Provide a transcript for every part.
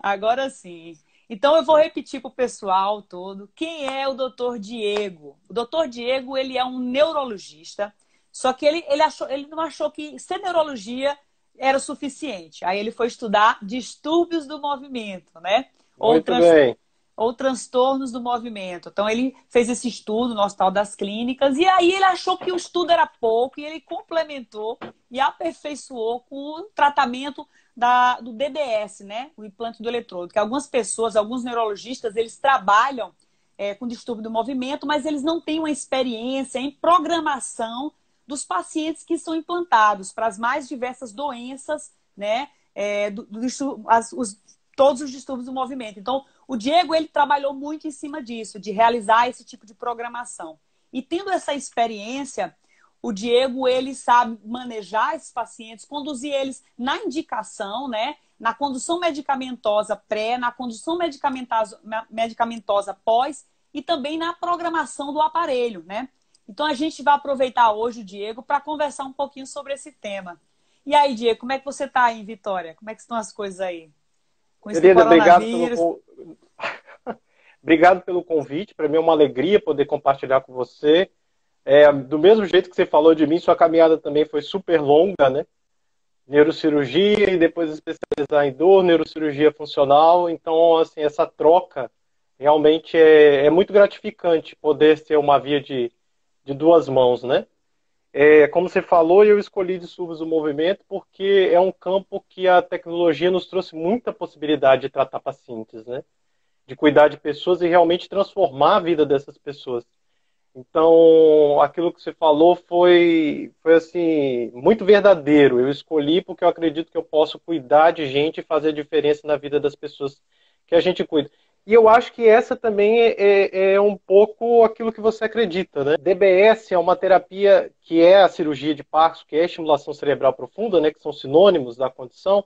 Agora sim. Então eu vou repetir para o pessoal todo quem é o doutor Diego. O doutor Diego ele é um neurologista, só que ele, ele, achou, ele não achou que ser neurologia era o suficiente. Aí ele foi estudar distúrbios do movimento, né? Ou, trans... ou transtornos do movimento. Então ele fez esse estudo no Hospital das Clínicas e aí ele achou que o estudo era pouco e ele complementou e aperfeiçoou com o tratamento da, do DBS, né? O implante do eletrodo. Que algumas pessoas, alguns neurologistas, eles trabalham é, com distúrbio do movimento, mas eles não têm uma experiência em programação dos pacientes que são implantados para as mais diversas doenças, né? É, do, do, as, os, todos os distúrbios do movimento. Então, o Diego ele trabalhou muito em cima disso, de realizar esse tipo de programação. E tendo essa experiência, o Diego, ele sabe manejar esses pacientes, conduzir eles na indicação, né? Na condução medicamentosa pré, na condução medicamentosa, medicamentosa pós e também na programação do aparelho, né? Então a gente vai aproveitar hoje o Diego para conversar um pouquinho sobre esse tema. E aí, Diego, como é que você está aí em Vitória? Como é que estão as coisas aí? Com esse Querida, obrigado pelo... obrigado pelo convite. Para mim é uma alegria poder compartilhar com você é, do mesmo jeito que você falou de mim, sua caminhada também foi super longa, né? Neurocirurgia e depois especializar em dor, neurocirurgia funcional. Então, assim, essa troca realmente é, é muito gratificante poder ser uma via de, de duas mãos, né? É, como você falou, eu escolhi distúrbios do movimento porque é um campo que a tecnologia nos trouxe muita possibilidade de tratar pacientes, né? De cuidar de pessoas e realmente transformar a vida dessas pessoas. Então, aquilo que você falou foi, foi assim, muito verdadeiro. Eu escolhi porque eu acredito que eu posso cuidar de gente e fazer a diferença na vida das pessoas que a gente cuida. E eu acho que essa também é, é, é um pouco aquilo que você acredita, né? DBS é uma terapia que é a cirurgia de Parkinson, que é a estimulação cerebral profunda, né? Que são sinônimos da condição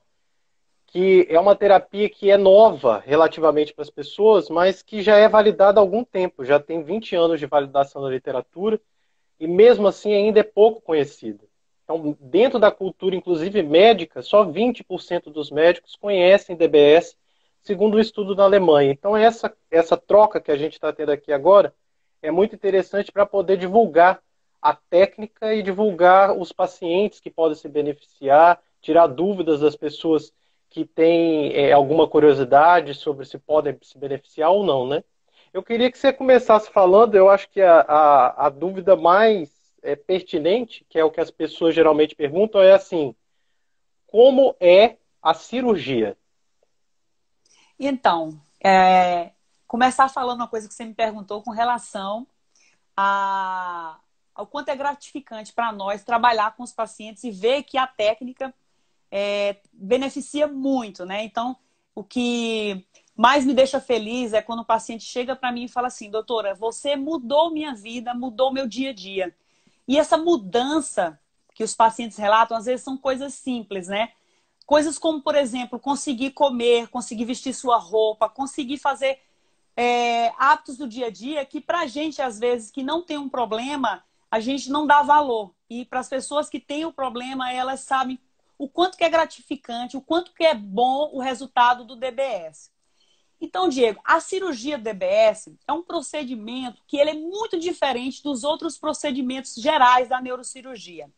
que é uma terapia que é nova relativamente para as pessoas, mas que já é validada há algum tempo, já tem 20 anos de validação na literatura, e mesmo assim ainda é pouco conhecida. Então, dentro da cultura, inclusive médica, só 20% dos médicos conhecem DBS, segundo um estudo na Alemanha. Então, essa, essa troca que a gente está tendo aqui agora é muito interessante para poder divulgar a técnica e divulgar os pacientes que podem se beneficiar, tirar dúvidas das pessoas que têm é, alguma curiosidade sobre se podem se beneficiar ou não, né? Eu queria que você começasse falando, eu acho que a, a, a dúvida mais é, pertinente, que é o que as pessoas geralmente perguntam, é assim: como é a cirurgia? Então, é, começar falando uma coisa que você me perguntou com relação a, ao quanto é gratificante para nós trabalhar com os pacientes e ver que a técnica é, beneficia muito, né? Então, o que mais me deixa feliz é quando o paciente chega para mim e fala assim, doutora, você mudou minha vida, mudou meu dia a dia. E essa mudança que os pacientes relatam, às vezes são coisas simples, né? Coisas como, por exemplo, conseguir comer, conseguir vestir sua roupa, conseguir fazer é, hábitos do dia a dia que, para a gente, às vezes, que não tem um problema, a gente não dá valor. E para as pessoas que têm o problema, elas sabem o quanto que é gratificante, o quanto que é bom o resultado do DBS. Então, Diego, a cirurgia do DBS é um procedimento que ele é muito diferente dos outros procedimentos gerais da neurocirurgia.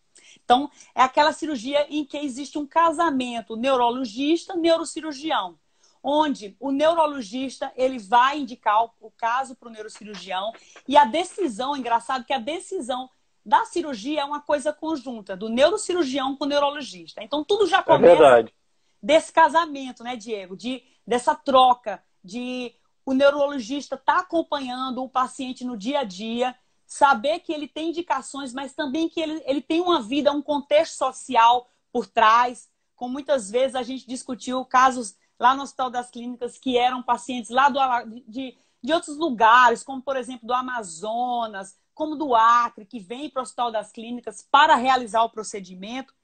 Então, é aquela cirurgia em que existe um casamento neurologista-neurocirurgião, onde o neurologista ele vai indicar o caso para o neurocirurgião e a decisão, engraçado que a decisão da cirurgia é uma coisa conjunta, do neurocirurgião com o neurologista. Então tudo já é começa é desse casamento, né, Diego? De, dessa troca, de o neurologista estar tá acompanhando o paciente no dia a dia, saber que ele tem indicações, mas também que ele, ele tem uma vida, um contexto social por trás. Com muitas vezes a gente discutiu casos lá no Hospital das Clínicas que eram pacientes lá do, de, de outros lugares, como por exemplo do Amazonas, como do Acre, que vem para o Hospital das Clínicas para realizar o procedimento.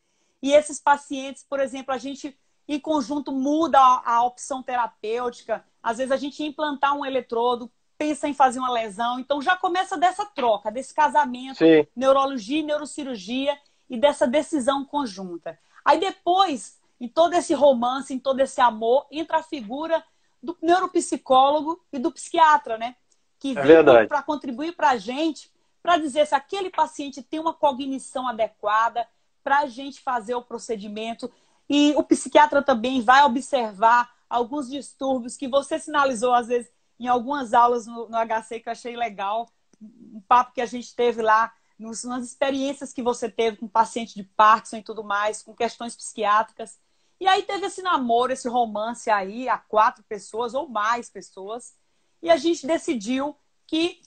E esses pacientes, por exemplo, a gente em conjunto muda a, a opção terapêutica. Às vezes a gente implantar um eletrodo, pensa em fazer uma lesão. Então já começa dessa troca, desse casamento, Sim. neurologia e neurocirurgia e dessa decisão conjunta. Aí depois, em todo esse romance, em todo esse amor, entra a figura do neuropsicólogo e do psiquiatra, né? Que é vem para contribuir para a gente, para dizer se aquele paciente tem uma cognição adequada, para a gente fazer o procedimento. E o psiquiatra também vai observar alguns distúrbios que você sinalizou, às vezes, em algumas aulas no, no HC, que eu achei legal. Um papo que a gente teve lá, nos, nas experiências que você teve com paciente de Parkinson e tudo mais, com questões psiquiátricas. E aí teve esse namoro, esse romance aí, a quatro pessoas ou mais pessoas. E a gente decidiu que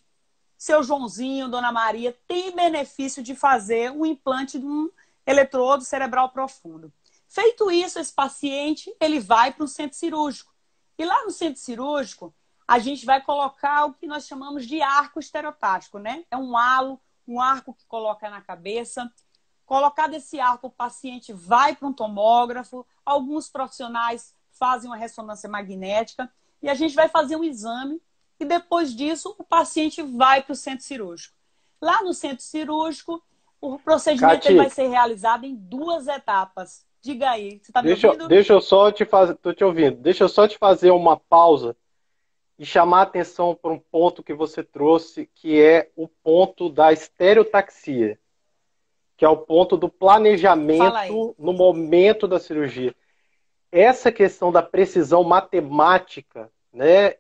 seu Joãozinho, Dona Maria, tem benefício de fazer um implante de um eletrodo cerebral profundo. Feito isso, esse paciente ele vai para o centro cirúrgico. E lá no centro cirúrgico, a gente vai colocar o que nós chamamos de arco estereotático, né? É um halo, um arco que coloca na cabeça. Colocado esse arco, o paciente vai para um tomógrafo. Alguns profissionais fazem uma ressonância magnética e a gente vai fazer um exame e depois disso o paciente vai para o centro cirúrgico. Lá no centro cirúrgico, o procedimento vai ser realizado em duas etapas. Diga aí, você está me deixa, ouvindo? Deixa eu só te fazer, tô te ouvindo. Deixa eu só te fazer uma pausa e chamar a atenção para um ponto que você trouxe, que é o ponto da estereotaxia, que é o ponto do planejamento no momento da cirurgia. Essa questão da precisão matemática, né?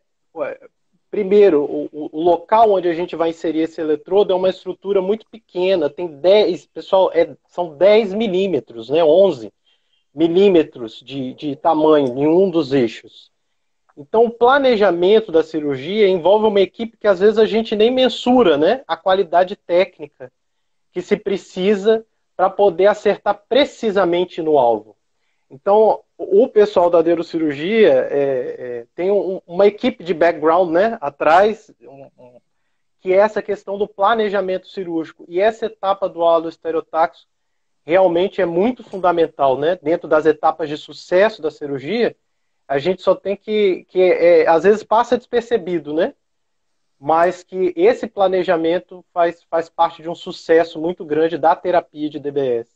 Primeiro, o, o, local onde a gente vai inserir esse eletrodo é uma estrutura muito pequena, tem 10, pessoal, é, são 10 milímetros, né, 11 milímetros de, de tamanho em um dos eixos. Então, o planejamento da cirurgia envolve uma equipe que às vezes a gente nem mensura né, a qualidade técnica que se precisa para poder acertar precisamente no alvo. Então, o pessoal da neurocirurgia é, é, tem um, uma equipe de background né, atrás, um, um, que é essa questão do planejamento cirúrgico. E essa etapa do aloestereotaxo realmente é muito fundamental. Né? Dentro das etapas de sucesso da cirurgia, a gente só tem que, que é, às vezes passa despercebido, né? mas que esse planejamento faz, faz parte de um sucesso muito grande da terapia de DBS.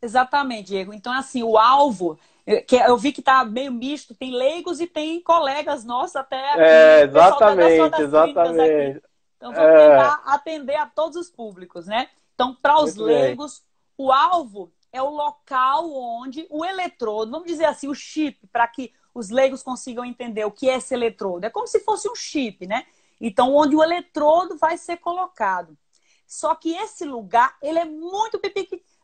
Exatamente, Diego. Então, assim, o alvo, que eu vi que está meio misto, tem leigos e tem colegas nossos até aqui. É, exatamente, exatamente. Então, vamos é... tentar atender a todos os públicos, né? Então, para os leigos, o alvo é o local onde o eletrodo, vamos dizer assim, o chip, para que os leigos consigam entender o que é esse eletrodo. É como se fosse um chip, né? Então, onde o eletrodo vai ser colocado. Só que esse lugar, ele é muito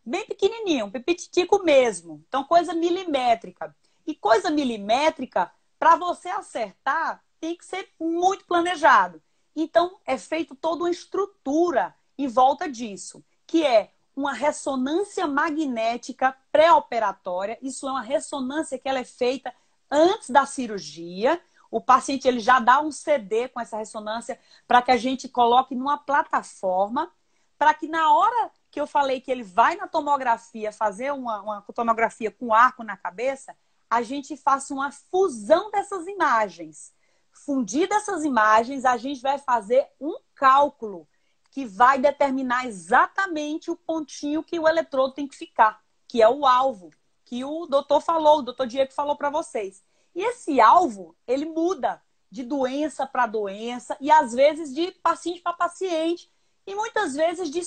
bem pequenininho, um pepititico mesmo. Então, coisa milimétrica. E coisa milimétrica, para você acertar, tem que ser muito planejado. Então, é feito toda uma estrutura em volta disso, que é uma ressonância magnética pré-operatória. Isso é uma ressonância que ela é feita antes da cirurgia. O paciente ele já dá um CD com essa ressonância para que a gente coloque numa plataforma, para que na hora que eu falei que ele vai na tomografia fazer uma, uma tomografia com arco na cabeça, a gente faça uma fusão dessas imagens. Fundir dessas imagens, a gente vai fazer um cálculo que vai determinar exatamente o pontinho que o eletrodo tem que ficar, que é o alvo, que o doutor falou, o doutor Diego falou para vocês. E esse alvo, ele muda de doença para doença e às vezes de paciente para paciente e muitas vezes de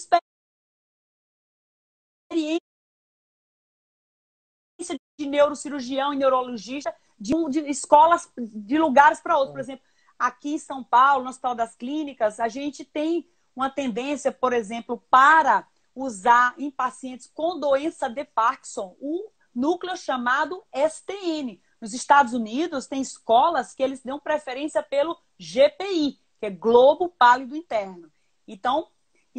experiência de neurocirurgião e neurologista de, um, de escolas, de lugares para outros. Por exemplo, aqui em São Paulo, no Hospital das Clínicas, a gente tem uma tendência, por exemplo, para usar em pacientes com doença de Parkinson o núcleo chamado STN. Nos Estados Unidos, tem escolas que eles dão preferência pelo GPI, que é Globo Pálido Interno. Então,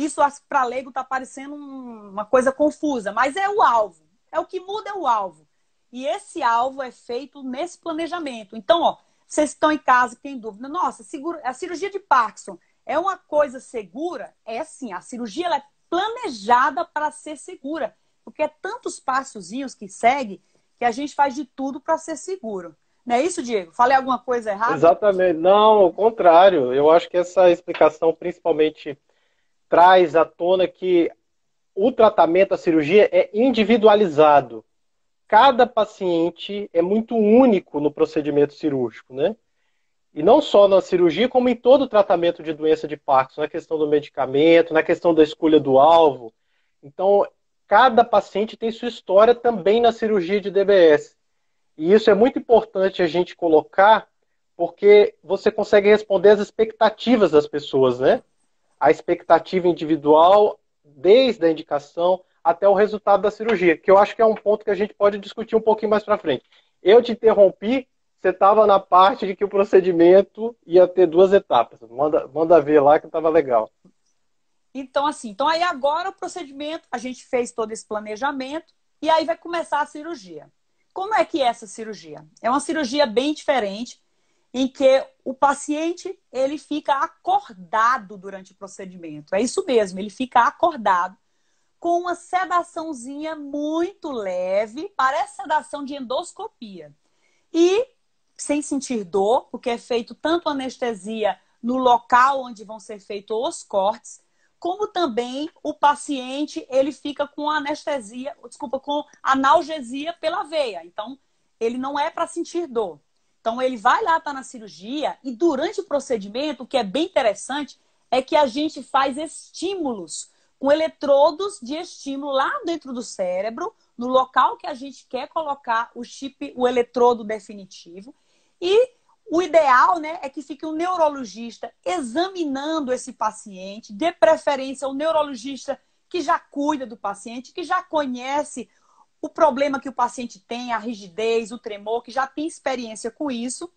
isso para leigo está parecendo uma coisa confusa, mas é o alvo. É o que muda é o alvo. E esse alvo é feito nesse planejamento. Então, ó, vocês estão em casa e têm dúvida, nossa, a cirurgia de Parkinson é uma coisa segura? É sim, a cirurgia é planejada para ser segura, porque é tantos passozinhos que segue que a gente faz de tudo para ser seguro. Não é isso, Diego? Falei alguma coisa errada? Exatamente. Não, ao contrário. Eu acho que essa explicação, principalmente traz à tona que o tratamento, a cirurgia é individualizado. cada paciente é muito único no procedimento cirúrgico, né? E não só na cirurgia, como em todo o tratamento de doença de Parkinson, na questão do medicamento, na questão da escolha do alvo. Então, cada paciente tem sua história também na cirurgia de DBS. E isso é muito importante a gente colocar, porque você consegue responder às expectativas das pessoas, né? A expectativa individual, desde a indicação até o resultado da cirurgia, que eu acho que é um ponto que a gente pode discutir um pouquinho mais para frente. Eu te interrompi, você estava na parte de que o procedimento ia ter duas etapas. Manda, manda ver lá que estava legal. Então, assim, então aí agora o procedimento, a gente fez todo esse planejamento e aí vai começar a cirurgia. Como é que é essa cirurgia? É uma cirurgia bem diferente, em que o paciente ele fica acordado durante o procedimento. É isso mesmo, ele fica acordado com uma sedaçãozinha muito leve, parece sedação de endoscopia. E sem sentir dor, porque é feito tanto anestesia no local onde vão ser feitos os cortes, como também o paciente ele fica com anestesia, desculpa, com analgesia pela veia. Então, ele não é para sentir dor. Então, ele vai lá, tá na cirurgia, e durante o procedimento, o que é bem interessante é que a gente faz estímulos com eletrodos de estímulo lá dentro do cérebro, no local que a gente quer colocar o chip, o eletrodo definitivo. E o ideal né, é que fique um neurologista examinando esse paciente, de preferência o um neurologista que já cuida do paciente, que já conhece o problema que o paciente tem, a rigidez, o tremor, que já tem experiência com isso.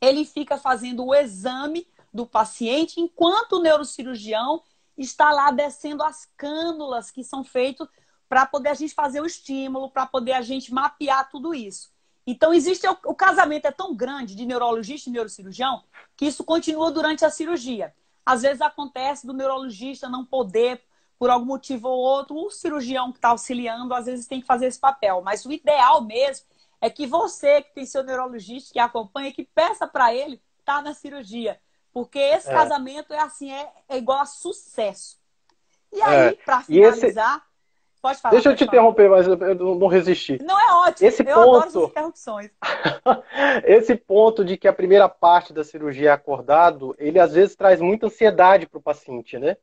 Ele fica fazendo o exame do paciente enquanto o neurocirurgião está lá descendo as cânulas que são feitas para poder a gente fazer o estímulo, para poder a gente mapear tudo isso. Então, existe o, casamento é tão grande de neurologista e neurocirurgião que isso continua durante a cirurgia. Às vezes acontece do neurologista não poder, por algum motivo ou outro, o cirurgião que está auxiliando, às vezes tem que fazer esse papel. Mas o ideal mesmo é que você, que tem seu neurologista, que acompanha, que peça para ele estar tá na cirurgia. Porque esse é. casamento é assim, é, é, igual a sucesso. E aí, é. para finalizar, esse... pode falar. Deixa eu te falar. interromper, mas eu não resisti. Não é ótimo. Esse eu ponto... adoro interrupções. esse ponto de que a primeira parte da cirurgia é acordado, ele às vezes traz muita ansiedade para o paciente, né?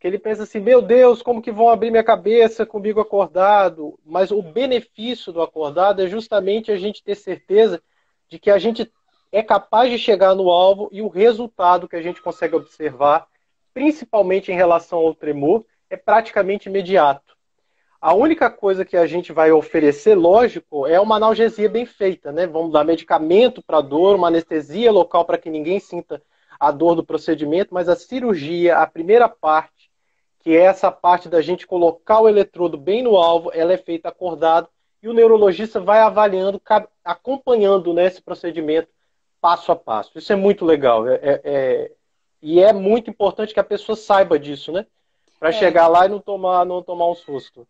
Que ele pensa assim, meu Deus, como que vão abrir minha cabeça comigo acordado? Mas o benefício do acordado é justamente a gente ter certeza de que a gente é capaz de chegar no alvo e o resultado que a gente consegue observar, principalmente em relação ao tremor, é praticamente imediato. A única coisa que a gente vai oferecer, lógico, é uma analgesia bem feita, né? Vamos dar medicamento para dor, uma anestesia local para que ninguém sinta a dor do procedimento, mas a cirurgia, a primeira parte, que é essa parte da gente colocar o eletrodo bem no alvo, ela é feita acordado e o neurologista vai avaliando, acompanhando né, esse procedimento passo a passo. Isso é muito legal. É, é, é... E é muito importante que a pessoa saiba disso, né? Para é. chegar lá e não tomar, não tomar um susto.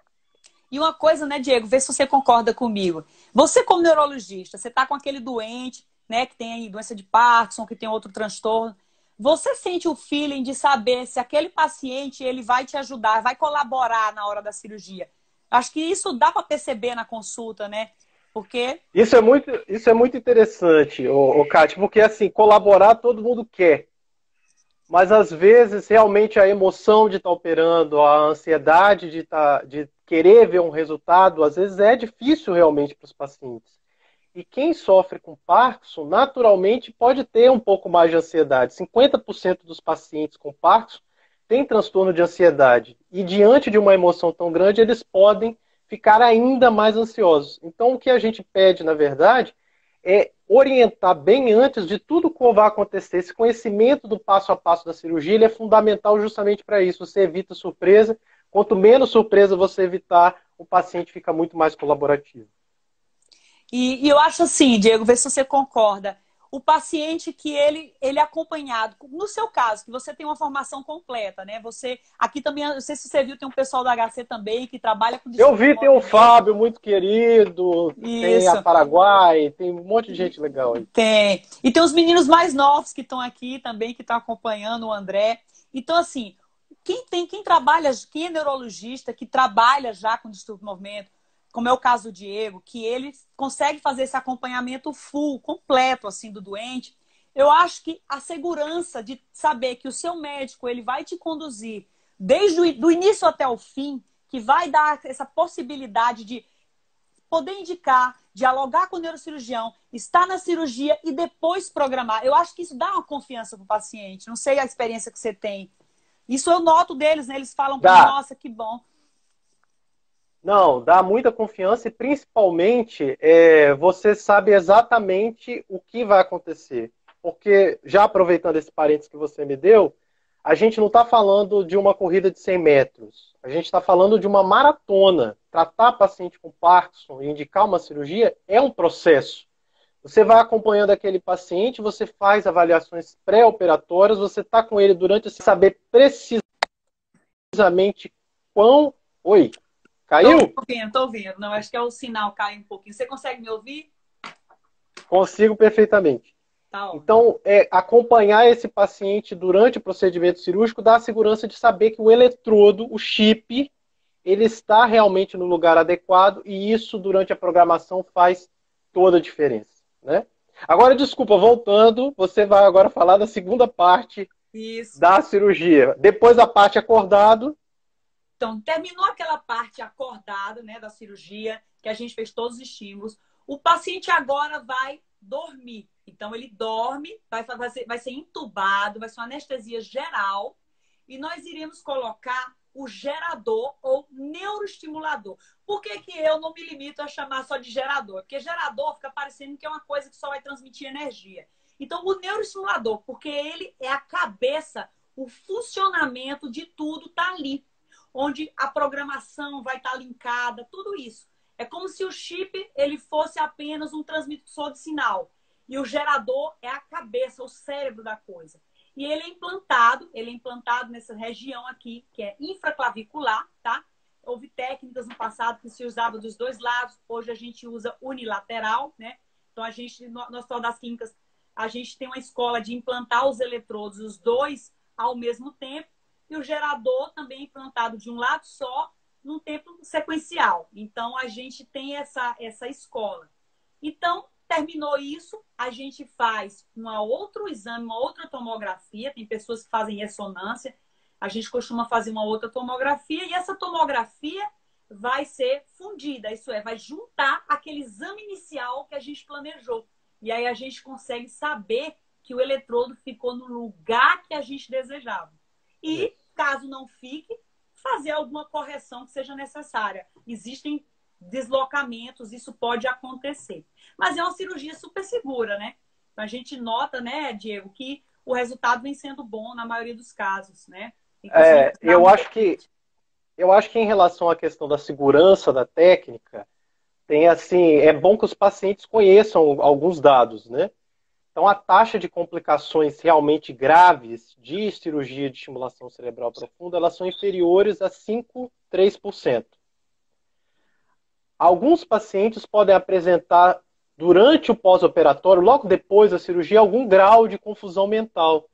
E uma coisa, né, Diego, vê se você concorda comigo. Você, como neurologista, você está com aquele doente, né, que tem doença de Parkinson, que tem outro transtorno. Você sente o feeling de saber se aquele paciente ele vai te ajudar, vai colaborar na hora da cirurgia. Acho que isso dá para perceber na consulta, né? Porque. Isso é muito, isso é muito interessante, o, Kátia, porque assim, colaborar todo mundo quer. Mas às vezes realmente a emoção de estar tá operando, a ansiedade de, tá, de querer ver um resultado, às vezes é difícil realmente para os pacientes. E quem sofre com Parkinson, naturalmente, pode ter um pouco mais de ansiedade. 50% dos pacientes com Parkinson têm transtorno de ansiedade. E diante de uma emoção tão grande, eles podem ficar ainda mais ansiosos. Então, o que a gente pede, na verdade, é orientar bem antes de tudo que vai acontecer. Esse conhecimento do passo a passo da cirurgia é fundamental justamente para isso. Você evita surpresa. Quanto menos surpresa você evitar, o paciente fica muito mais colaborativo. E, e eu acho assim, Diego, vê se você concorda o paciente que ele, ele é acompanhado. No seu caso, que você tem uma formação completa, né? Você aqui também, não sei se você viu, tem um pessoal da HC também que trabalha com Eu vi, tem o Fábio, muito querido, Isso. tem a Paraguai, tem um monte de gente legal aí. Tem. E tem os meninos mais novos que estão aqui também, que estão acompanhando o André. Então, assim, quem tem, quem trabalha, quem é neurologista, que trabalha já com distúrbio do movimento, como é o caso do Diego, que ele consegue fazer esse acompanhamento full, completo, assim, do doente, eu acho que a segurança de saber que o seu médico ele vai te conduzir desde o início até o fim, que vai dar essa possibilidade de poder indicar, dialogar com o neurocirurgião, estar na cirurgia e depois programar. Eu acho que isso dá uma confiança para o paciente. Não sei a experiência que você tem. Isso eu noto deles, né? Eles falam, nossa, que bom. Não, dá muita confiança e principalmente é, você sabe exatamente o que vai acontecer. Porque, já aproveitando esse parênteses que você me deu, a gente não está falando de uma corrida de 100 metros. A gente está falando de uma maratona. Tratar paciente com Parkinson e indicar uma cirurgia é um processo. Você vai acompanhando aquele paciente, você faz avaliações pré-operatórias, você está com ele durante saber precisamente quão. Oi, caiu? Estou ouvindo, estou ouvindo. Não, acho que é o sinal cai um pouquinho. Você consegue me ouvir? Consigo perfeitamente. Tá então, é, acompanhar esse paciente durante o procedimento cirúrgico dá a segurança de saber que o eletrodo, o chip, ele está realmente no lugar adequado e isso, durante a programação, faz toda a diferença. Né? Agora, desculpa, voltando, você vai agora falar da segunda parte isso. da cirurgia. Depois da parte acordado. Então, terminou aquela parte acordada né, da cirurgia, que a gente fez todos os estímulos. O paciente agora vai dormir. Então, ele dorme, vai, ser, vai ser entubado, vai ser uma anestesia geral, e nós iremos colocar o gerador ou neuroestimulador. Por que, que eu não me limito a chamar só de gerador? Porque gerador fica parecendo que é uma coisa que só vai transmitir energia. Então, o neuroestimulador, porque ele é a cabeça, o funcionamento de tudo está ali. Onde a programação vai estar tá linkada, tudo isso. É como se o chip ele fosse apenas um transmissor de sinal. E o gerador é a cabeça, o cérebro da coisa. E ele é implantado, ele é implantado nessa região aqui, que é infraclavicular, tá? Houve técnicas no passado que se usava dos dois lados, hoje a gente usa unilateral, né? Então a gente, no Hospital das Clínicas, a gente tem uma escola de implantar os eletrodos, os dois ao mesmo tempo, e o gerador também implantado de um lado só, num tempo sequencial. Então a gente tem essa, essa escola. Então, Terminou isso, a gente faz um outro exame, uma outra tomografia. Tem pessoas que fazem ressonância. A gente costuma fazer uma outra tomografia e essa tomografia vai ser fundida, isso é, vai juntar aquele exame inicial que a gente planejou. E aí a gente consegue saber que o eletrodo ficou no lugar que a gente desejava. E, caso não fique, fazer alguma correção que seja necessária. Existem deslocamentos, isso pode acontecer. Mas é uma cirurgia super segura, né? Então, a gente nota, né, Diego, que o resultado vem sendo bom na maioria dos casos, né? é, eu acho que eu acho que em relação à questão da segurança da técnica, tem assim, é bom que os pacientes conheçam alguns dados, né? Então, a taxa de complicações realmente graves de cirurgia de estimulação cerebral profunda, elas são inferiores a 5, 3%. Alguns pacientes podem apresentar, durante o pós-operatório, logo depois da cirurgia, algum grau de confusão mental.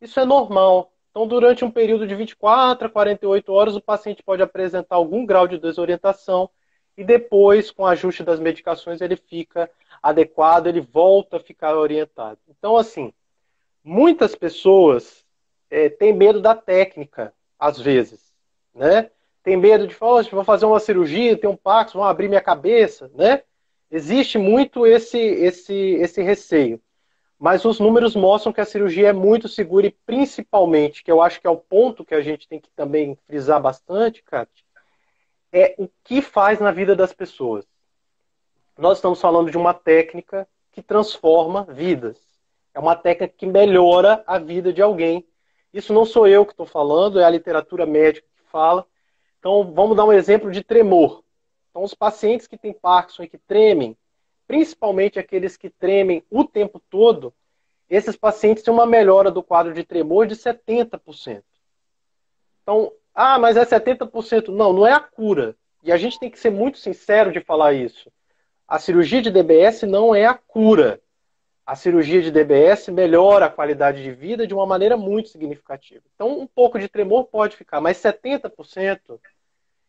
Isso é normal. Então, durante um período de 24 a 48 horas, o paciente pode apresentar algum grau de desorientação e depois, com o ajuste das medicações, ele fica adequado, ele volta a ficar orientado. Então, assim, muitas pessoas é, têm medo da técnica, às vezes, né? tem medo de falar, vou fazer uma cirurgia, tem um Parkinson, vão abrir minha cabeça, né? Existe muito esse, esse, esse receio. Mas os números mostram que a cirurgia é muito segura e principalmente, que eu acho que é o ponto que a gente tem que também frisar bastante, Kátia, é o que faz na vida das pessoas. Nós estamos falando de uma técnica que transforma vidas. É uma técnica que melhora a vida de alguém. Isso não sou eu que estou falando, é a literatura médica que fala. Então, vamos dar um exemplo de tremor. Então, os pacientes que têm Parkinson e que tremem, principalmente aqueles que tremem o tempo todo, esses pacientes têm uma melhora do quadro de tremor de 70%. Então, ah, mas é 70%. Não, não é a cura. E a gente tem que ser muito sincero de falar isso. A cirurgia de DBS não é a cura. A cirurgia de DBS melhora a qualidade de vida de uma maneira muito significativa. Então, um pouco de tremor pode ficar, mas 70%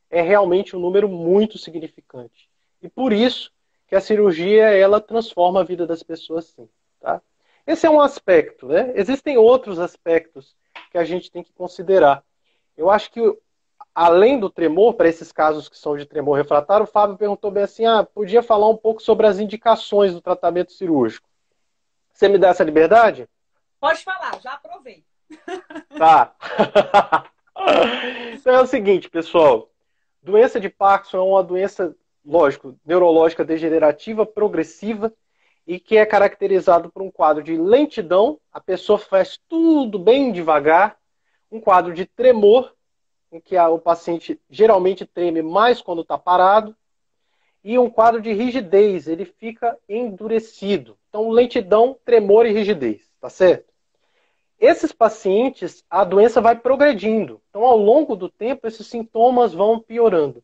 é realmente um número muito significante. E por isso que a cirurgia ela transforma a vida das pessoas sim, tá? Esse é um aspecto, né? Existem outros aspectos que a gente tem que considerar. Eu acho que além do tremor, para esses casos que são de tremor refratário, o Fábio perguntou bem assim: ah, podia falar um pouco sobre as indicações do tratamento cirúrgico. Você me dá essa liberdade? Pode falar, já aprovei. Tá. então é o seguinte, pessoal. Doença de Parkinson é uma doença, lógico, neurológica degenerativa progressiva e que é caracterizado por um quadro de lentidão, a pessoa faz tudo bem devagar, um quadro de tremor, em que o paciente geralmente treme mais quando está parado, e um quadro de rigidez, ele fica endurecido. Então, lentidão, tremor e rigidez, tá certo? Esses pacientes, a doença vai progredindo. Então, ao longo do tempo, esses sintomas vão piorando.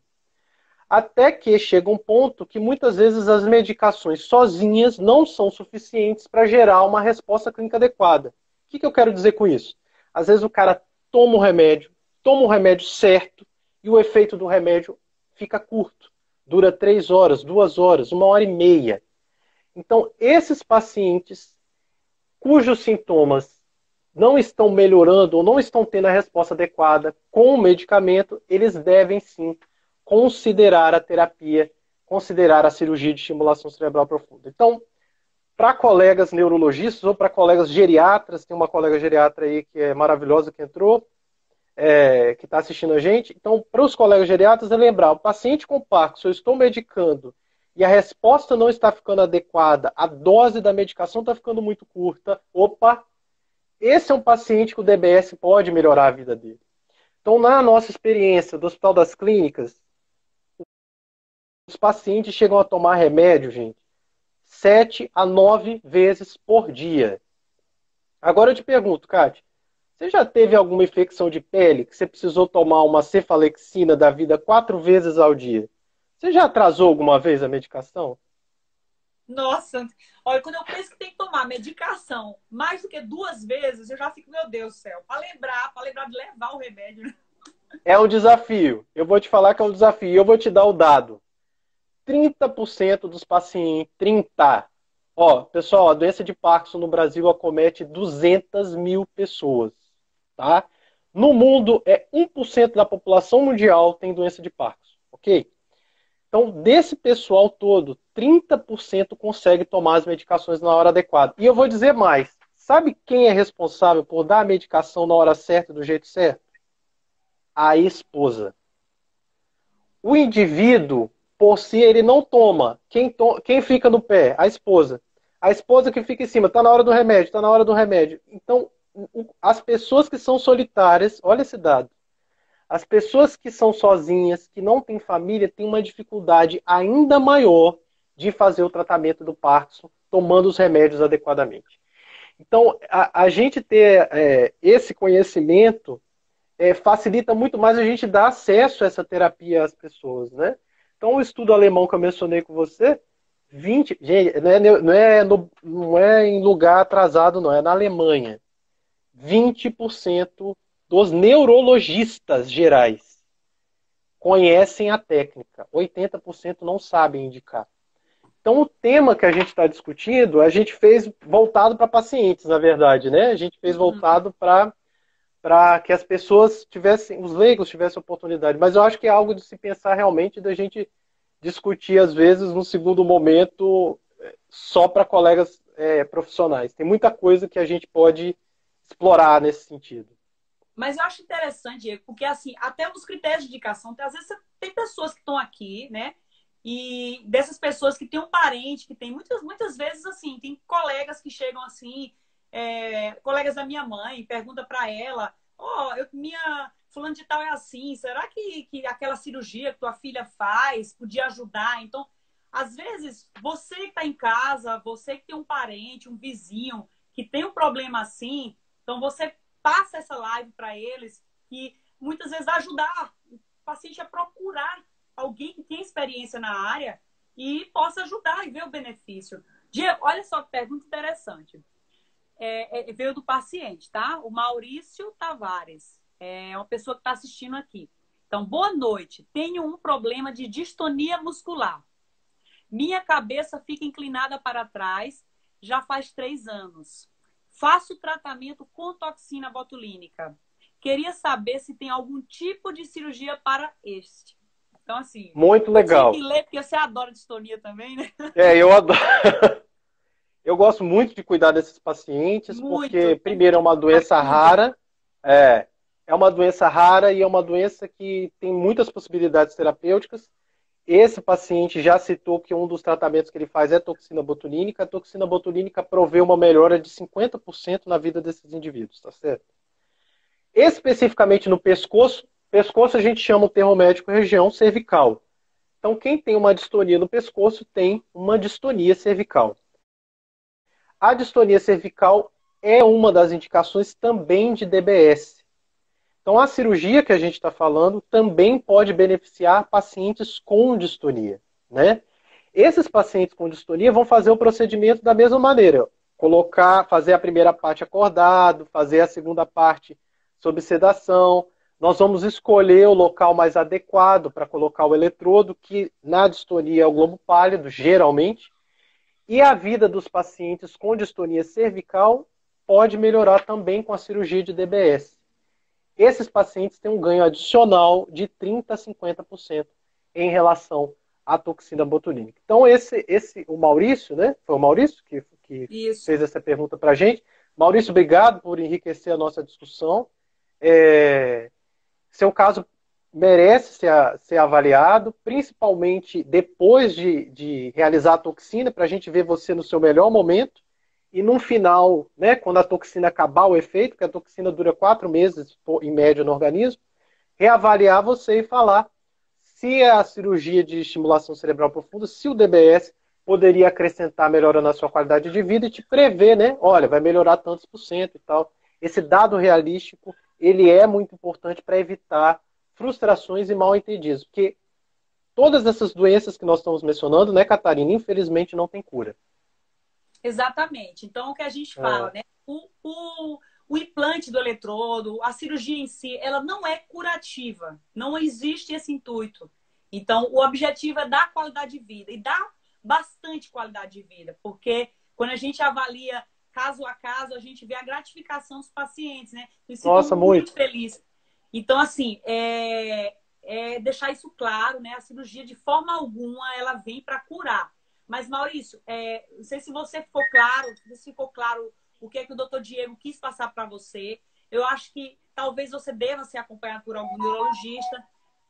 Até que chega um ponto que muitas vezes as medicações sozinhas não são suficientes para gerar uma resposta clínica adequada. O que, que eu quero dizer com isso? Às vezes o cara toma o remédio, toma o remédio certo e o efeito do remédio fica curto. Dura três horas, duas horas, uma hora e meia. Então, esses pacientes cujos sintomas não estão melhorando ou não estão tendo a resposta adequada com o medicamento, eles devem sim considerar a terapia, considerar a cirurgia de estimulação cerebral profunda. Então, para colegas neurologistas ou para colegas geriatras, tem uma colega geriatra aí que é maravilhosa que entrou, é, que está assistindo a gente. Então, para os colegas geriatras, é lembrar: o paciente com Parkinson, eu estou medicando e a resposta não está ficando adequada, a dose da medicação está ficando muito curta. Opa, esse é um paciente que o DBS pode melhorar a vida dele. Então, na nossa experiência do Hospital das Clínicas, os pacientes chegam a tomar remédio, gente, sete a nove vezes por dia. Agora eu te pergunto, Kátia, você já teve alguma infecção de pele que você precisou tomar uma cefalexina da vida quatro vezes ao dia? Você já atrasou alguma vez a medicação? Nossa, olha, quando eu penso que tem que tomar medicação mais do que duas vezes, eu já fico, meu Deus do céu, para lembrar, para lembrar de levar o remédio. Né? É um desafio. Eu vou te falar que é um desafio. Eu vou te dar o dado. 30% dos pacientes, 30. Ó, pessoal, a doença de Parkinson no Brasil acomete 200 mil pessoas, tá? No mundo, é 1% da população mundial tem doença de Parkinson, ok? Então, desse pessoal todo, 30% consegue tomar as medicações na hora adequada. E eu vou dizer mais: sabe quem é responsável por dar a medicação na hora certa, do jeito certo? A esposa. O indivíduo, por si, ele não toma. Quem, to... quem fica no pé? A esposa. A esposa que fica em cima, está na hora do remédio, está na hora do remédio. Então, as pessoas que são solitárias, olha esse dado, as pessoas que são sozinhas, que não têm família, têm uma dificuldade ainda maior de fazer o tratamento do Parkinson tomando os remédios adequadamente. Então, a, a gente ter é, esse conhecimento é, facilita muito mais a gente dar acesso a essa terapia às pessoas, né? Então, o estudo alemão que eu mencionei com você, 20, gente, não é, não é, no, não é em lugar atrasado, não, é na Alemanha. 20% dos neurologistas gerais conhecem a técnica, 80% não sabem indicar. Então, o tema que a gente está discutindo, a gente fez voltado para pacientes, na verdade, né? A gente fez uhum. voltado para para que as pessoas tivessem, os leigos tivessem oportunidade. Mas eu acho que é algo de se pensar realmente, da gente discutir, às vezes, no segundo momento, só para colegas é, profissionais. Tem muita coisa que a gente pode explorar nesse sentido. Mas eu acho interessante, Diego, porque assim, até os critérios de indicação, às vezes tem pessoas que estão aqui, né? E dessas pessoas que tem um parente, que tem muitas, muitas vezes assim, tem colegas que chegam assim, é, colegas da minha mãe, pergunta para ela, ó, oh, minha fulano de tal é assim, será que, que aquela cirurgia que tua filha faz podia ajudar? Então, às vezes, você que está em casa, você que tem um parente, um vizinho que tem um problema assim, então você passa essa live para eles e muitas vezes ajudar o paciente a procurar alguém que tem experiência na área e possa ajudar e ver o benefício. Diego, olha só que pergunta interessante. É, é, veio do paciente, tá? O Maurício Tavares. É uma pessoa que está assistindo aqui. Então, boa noite. Tenho um problema de distonia muscular. Minha cabeça fica inclinada para trás já faz três anos. Faço tratamento com toxina botulínica. Queria saber se tem algum tipo de cirurgia para este. Então, assim. Muito legal. Tem que ler, porque você adora distonia também, né? É, eu adoro. Eu gosto muito de cuidar desses pacientes, muito. porque, primeiro, é uma doença rara. É, é uma doença rara e é uma doença que tem muitas possibilidades terapêuticas. Esse paciente já citou que um dos tratamentos que ele faz é toxina botulínica. A toxina botulínica provê uma melhora de 50% na vida desses indivíduos, tá certo? Especificamente no pescoço, pescoço a gente chama o termo médico região cervical. Então, quem tem uma distonia no pescoço tem uma distonia cervical. A distonia cervical é uma das indicações também de DBS. Então, a cirurgia que a gente está falando também pode beneficiar pacientes com distonia, né? Esses pacientes com distonia vão fazer o procedimento da mesma maneira. Colocar, fazer a primeira parte acordado, fazer a segunda parte sob sedação. Nós vamos escolher o local mais adequado para colocar o eletrodo, que na distonia é o globo pálido, geralmente. E a vida dos pacientes com distonia cervical pode melhorar também com a cirurgia de DBS. Esses pacientes têm um ganho adicional de 30% a 50% em relação à toxina botulínica. Então, esse, esse, o Maurício, né? Foi o Maurício que, que fez essa pergunta para a gente. Maurício, obrigado por enriquecer a nossa discussão. É, seu caso merece ser, ser avaliado, principalmente depois de, de realizar a toxina, para a gente ver você no seu melhor momento. E no final, né, quando a toxina acabar o efeito, porque a toxina dura quatro meses em média no organismo, reavaliar você e falar se a cirurgia de estimulação cerebral profunda, se o DBS poderia acrescentar melhora na sua qualidade de vida e te prever, né? Olha, vai melhorar tantos por cento e tal. Esse dado realístico ele é muito importante para evitar frustrações e mal entendidos, porque todas essas doenças que nós estamos mencionando, né, Catarina, infelizmente não tem cura. Exatamente. Então, o que a gente fala, é. né? O, o, o implante do eletrodo, a cirurgia em si, ela não é curativa. Não existe esse intuito. Então, o objetivo é dar qualidade de vida e dar bastante qualidade de vida, porque quando a gente avalia caso a caso, a gente vê a gratificação dos pacientes, né? Eu Nossa, muito, muito feliz. Então, assim, é, é deixar isso claro, né? A cirurgia, de forma alguma, ela vem para curar. Mas, Maurício, é, não sei se você ficou claro, se ficou claro o que é que o doutor Diego quis passar para você. Eu acho que talvez você deva ser acompanhado por algum neurologista.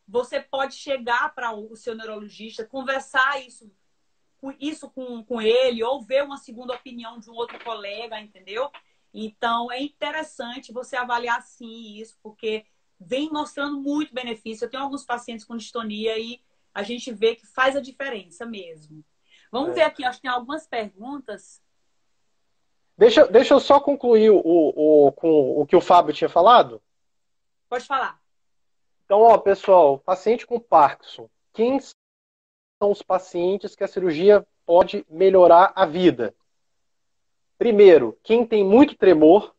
Você pode chegar para o seu neurologista, conversar isso isso com, com ele ou ver uma segunda opinião de um outro colega, entendeu? Então, é interessante você avaliar sim isso, porque vem mostrando muito benefício. Eu tenho alguns pacientes com distonia e a gente vê que faz a diferença mesmo. Vamos é. ver aqui, acho que tem algumas perguntas. Deixa, deixa eu só concluir o, o, com o que o Fábio tinha falado. Pode falar. Então, ó, pessoal, paciente com Parkinson, quem são os pacientes que a cirurgia pode melhorar a vida. Primeiro, quem tem muito tremor.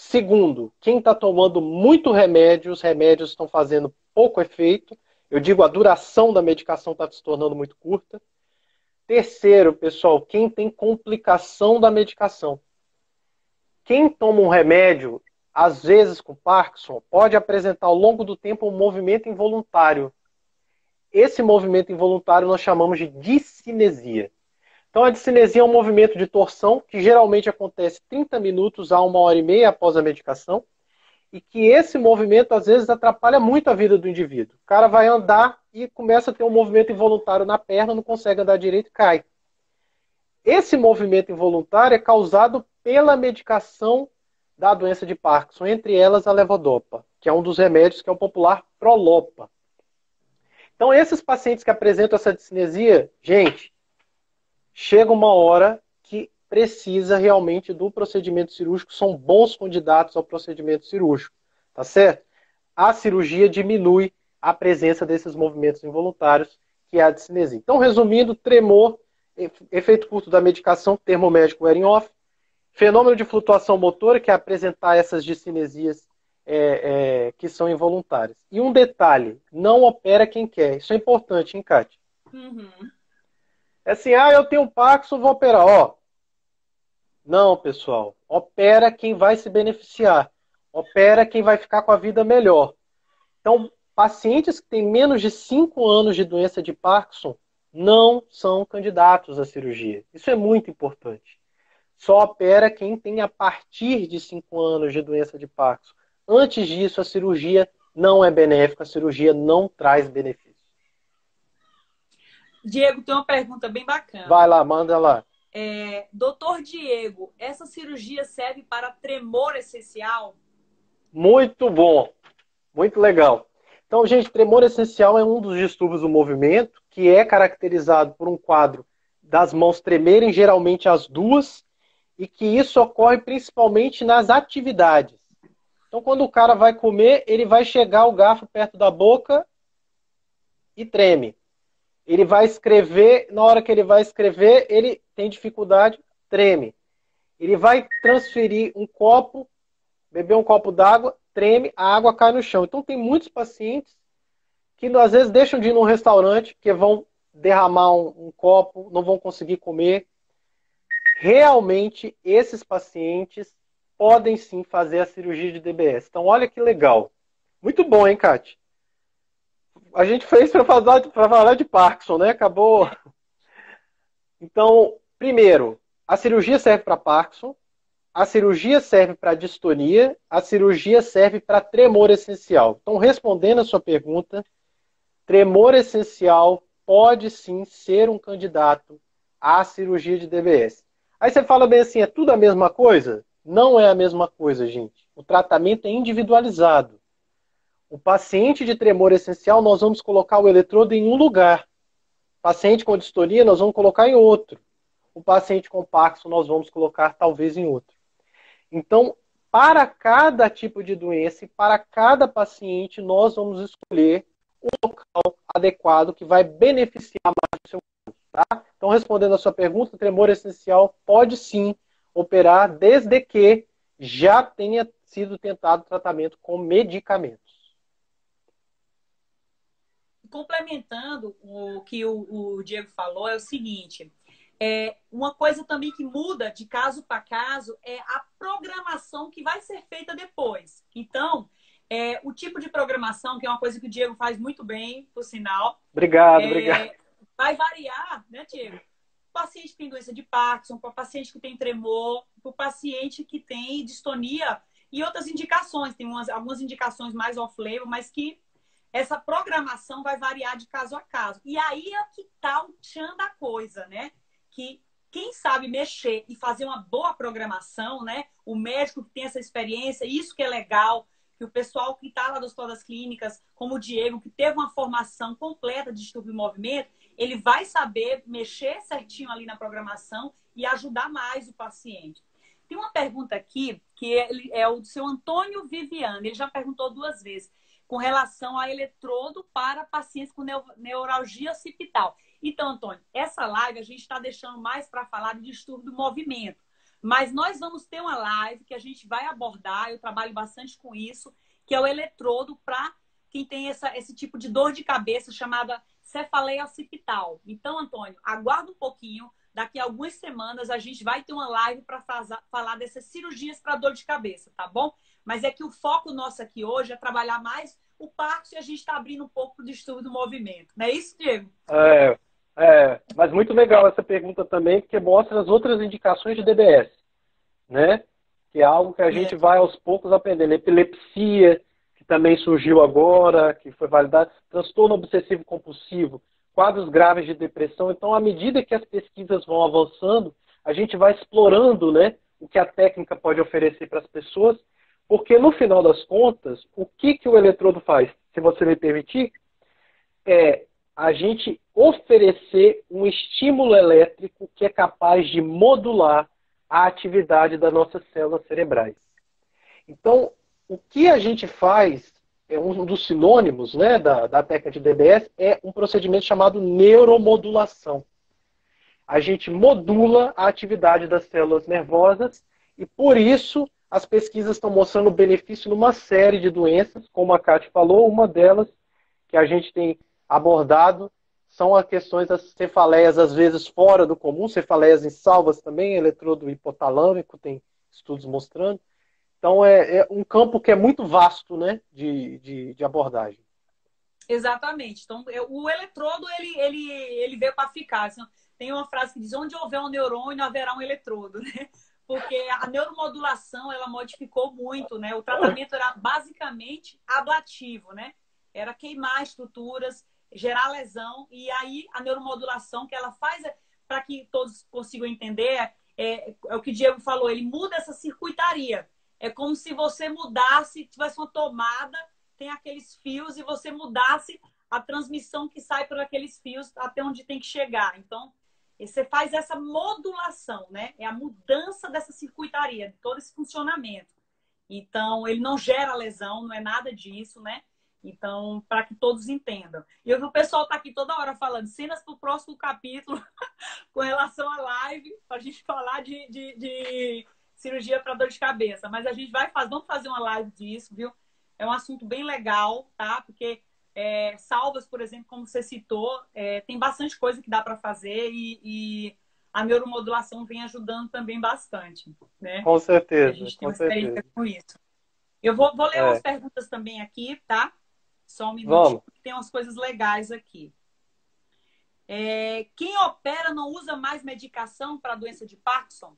Segundo, quem está tomando muito remédio, os remédios estão fazendo pouco efeito. Eu digo, a duração da medicação está se tornando muito curta. Terceiro, pessoal, quem tem complicação da medicação. Quem toma um remédio, às vezes com Parkinson, pode apresentar ao longo do tempo um movimento involuntário. Esse movimento involuntário nós chamamos de discinesia. Então, a discinesia é um movimento de torção que geralmente acontece 30 minutos a uma hora e meia após a medicação e que esse movimento às vezes atrapalha muito a vida do indivíduo. O cara vai andar e começa a ter um movimento involuntário na perna, não consegue andar direito e cai. Esse movimento involuntário é causado pela medicação da doença de Parkinson, entre elas a levodopa, que é um dos remédios que é o popular Prolopa. Então, esses pacientes que apresentam essa discinesia, gente, chega uma hora que precisa realmente do procedimento cirúrgico, são bons candidatos ao procedimento cirúrgico, tá certo? A cirurgia diminui a presença desses movimentos involuntários, que é a discinesia. Então, resumindo, tremor, efeito curto da medicação, termo médico wearing off, fenômeno de flutuação motora, que é apresentar essas discinesias é, é, que são involuntárias. E um detalhe, não opera quem quer. Isso é importante, hein, Kátia? Uhum. É assim, ah, eu tenho um Paxo, vou operar. Ó, não, pessoal. Opera quem vai se beneficiar. Opera quem vai ficar com a vida melhor. Então, pacientes que têm menos de 5 anos de doença de Parkinson não são candidatos à cirurgia. Isso é muito importante. Só opera quem tem a partir de 5 anos de doença de Parkinson. Antes disso, a cirurgia não é benéfica, a cirurgia não traz benefício. Diego, tem uma pergunta bem bacana. Vai lá, manda lá. É, Doutor Diego, essa cirurgia serve para tremor essencial? Muito bom, muito legal. Então, gente, tremor essencial é um dos distúrbios do movimento que é caracterizado por um quadro das mãos tremerem, geralmente as duas, e que isso ocorre principalmente nas atividades. Então, quando o cara vai comer, ele vai chegar o garfo perto da boca e treme. Ele vai escrever, na hora que ele vai escrever, ele tem dificuldade, treme. Ele vai transferir um copo, beber um copo d'água, treme, a água cai no chão. Então, tem muitos pacientes que às vezes deixam de ir num restaurante, que vão derramar um, um copo, não vão conseguir comer. Realmente, esses pacientes podem sim fazer a cirurgia de DBS. Então, olha que legal. Muito bom, hein, Kátia? A gente fez para falar, falar de Parkinson, né? Acabou. Então, primeiro, a cirurgia serve para Parkinson, a cirurgia serve para distonia, a cirurgia serve para tremor essencial. Então, respondendo a sua pergunta, tremor essencial pode sim ser um candidato à cirurgia de DBS. Aí você fala bem assim, é tudo a mesma coisa? Não é a mesma coisa, gente. O tratamento é individualizado. O paciente de tremor essencial, nós vamos colocar o eletrodo em um lugar. O paciente com distonia, nós vamos colocar em outro. O paciente com Parkinson, nós vamos colocar talvez em outro. Então, para cada tipo de doença e para cada paciente, nós vamos escolher o local adequado que vai beneficiar mais o seu corpo. Tá? Então, respondendo a sua pergunta, tremor essencial pode sim operar desde que já tenha sido tentado tratamento com medicamentos. Complementando o que o, o Diego falou, é o seguinte: é, uma coisa também que muda de caso para caso é a programação que vai ser feita depois. Então, é, o tipo de programação, que é uma coisa que o Diego faz muito bem, por sinal. Obrigado, é, obrigado. Vai variar, né, Diego? O paciente que tem doença de Parkinson, para o paciente que tem tremor, para o paciente que tem distonia e outras indicações. Tem umas, algumas indicações mais off-label, mas que essa programação vai variar de caso a caso. E aí é que está o tchan da coisa, né? Que quem sabe mexer e fazer uma boa programação, né? O médico que tem essa experiência, isso que é legal que o pessoal que está lá das todas clínicas, como o Diego, que teve uma formação completa de distúrbio de movimento, ele vai saber mexer certinho ali na programação e ajudar mais o paciente. Tem uma pergunta aqui que é o do seu Antônio Viviane. Ele já perguntou duas vezes com relação a eletrodo para pacientes com neuralgia occipital. Então, Antônio, essa live a gente está deixando mais para falar de distúrbio do movimento. Mas nós vamos ter uma live que a gente vai abordar, eu trabalho bastante com isso, que é o eletrodo para quem tem essa, esse tipo de dor de cabeça chamada cefaleia occipital. Então, Antônio, aguarda um pouquinho. Daqui a algumas semanas a gente vai ter uma live para falar dessas cirurgias para dor de cabeça, tá bom? Mas é que o foco nosso aqui hoje é trabalhar mais o Parkinson e a gente está abrindo um pouco do estudo do movimento. Não é isso, Diego? É, é, mas muito legal essa pergunta também, porque mostra as outras indicações de DBS, né? Que é algo que a gente é. vai aos poucos aprendendo. Epilepsia, que também surgiu agora, que foi validado, transtorno obsessivo compulsivo, quadros graves de depressão. Então, à medida que as pesquisas vão avançando, a gente vai explorando, né, o que a técnica pode oferecer para as pessoas, porque no final das contas, o que que o eletrodo faz? Se você me permitir, é a gente oferecer um estímulo elétrico que é capaz de modular a atividade das nossas células cerebrais. Então, o que a gente faz, é um dos sinônimos né, da, da técnica de DBS, é um procedimento chamado neuromodulação. A gente modula a atividade das células nervosas e, por isso, as pesquisas estão mostrando benefício numa série de doenças, como a Kátia falou, uma delas que a gente tem abordado são as questões das cefaleias, às vezes fora do comum, cefaleias em salvas também, eletrodo hipotalâmico, tem estudos mostrando. Então é, é um campo que é muito vasto né, de, de, de abordagem. Exatamente. Então, o eletrodo, ele, ele, ele veio para ficar. Tem uma frase que diz, onde houver um neurônio, haverá um eletrodo, né? Porque a neuromodulação, ela modificou muito, né? O tratamento era basicamente ablativo, né? Era queimar estruturas, gerar lesão, e aí a neuromodulação que ela faz, é, para que todos consigam entender, é, é o que Diego falou, ele muda essa circuitaria. É como se você mudasse, tivesse uma tomada, tem aqueles fios, e você mudasse a transmissão que sai por aqueles fios até onde tem que chegar. Então, você faz essa modulação, né? É a mudança dessa circuitaria, de todo esse funcionamento. Então, ele não gera lesão, não é nada disso, né? Então, para que todos entendam. E o pessoal está aqui toda hora falando cenas para o próximo capítulo com relação à live, para a gente falar de, de, de cirurgia para dor de cabeça. Mas a gente vai fazer, vamos fazer uma live disso, viu? É um assunto bem legal, tá? Porque é, salvas, por exemplo, como você citou, é, tem bastante coisa que dá para fazer e, e, a neuromodulação vem ajudando também bastante, né? Com certeza. A gente tem uma experiência certeza. com isso. Eu vou, vou ler é. umas perguntas também aqui, tá? Só um minuto, tem umas coisas legais aqui. É, quem opera não usa mais medicação para doença de Parkinson?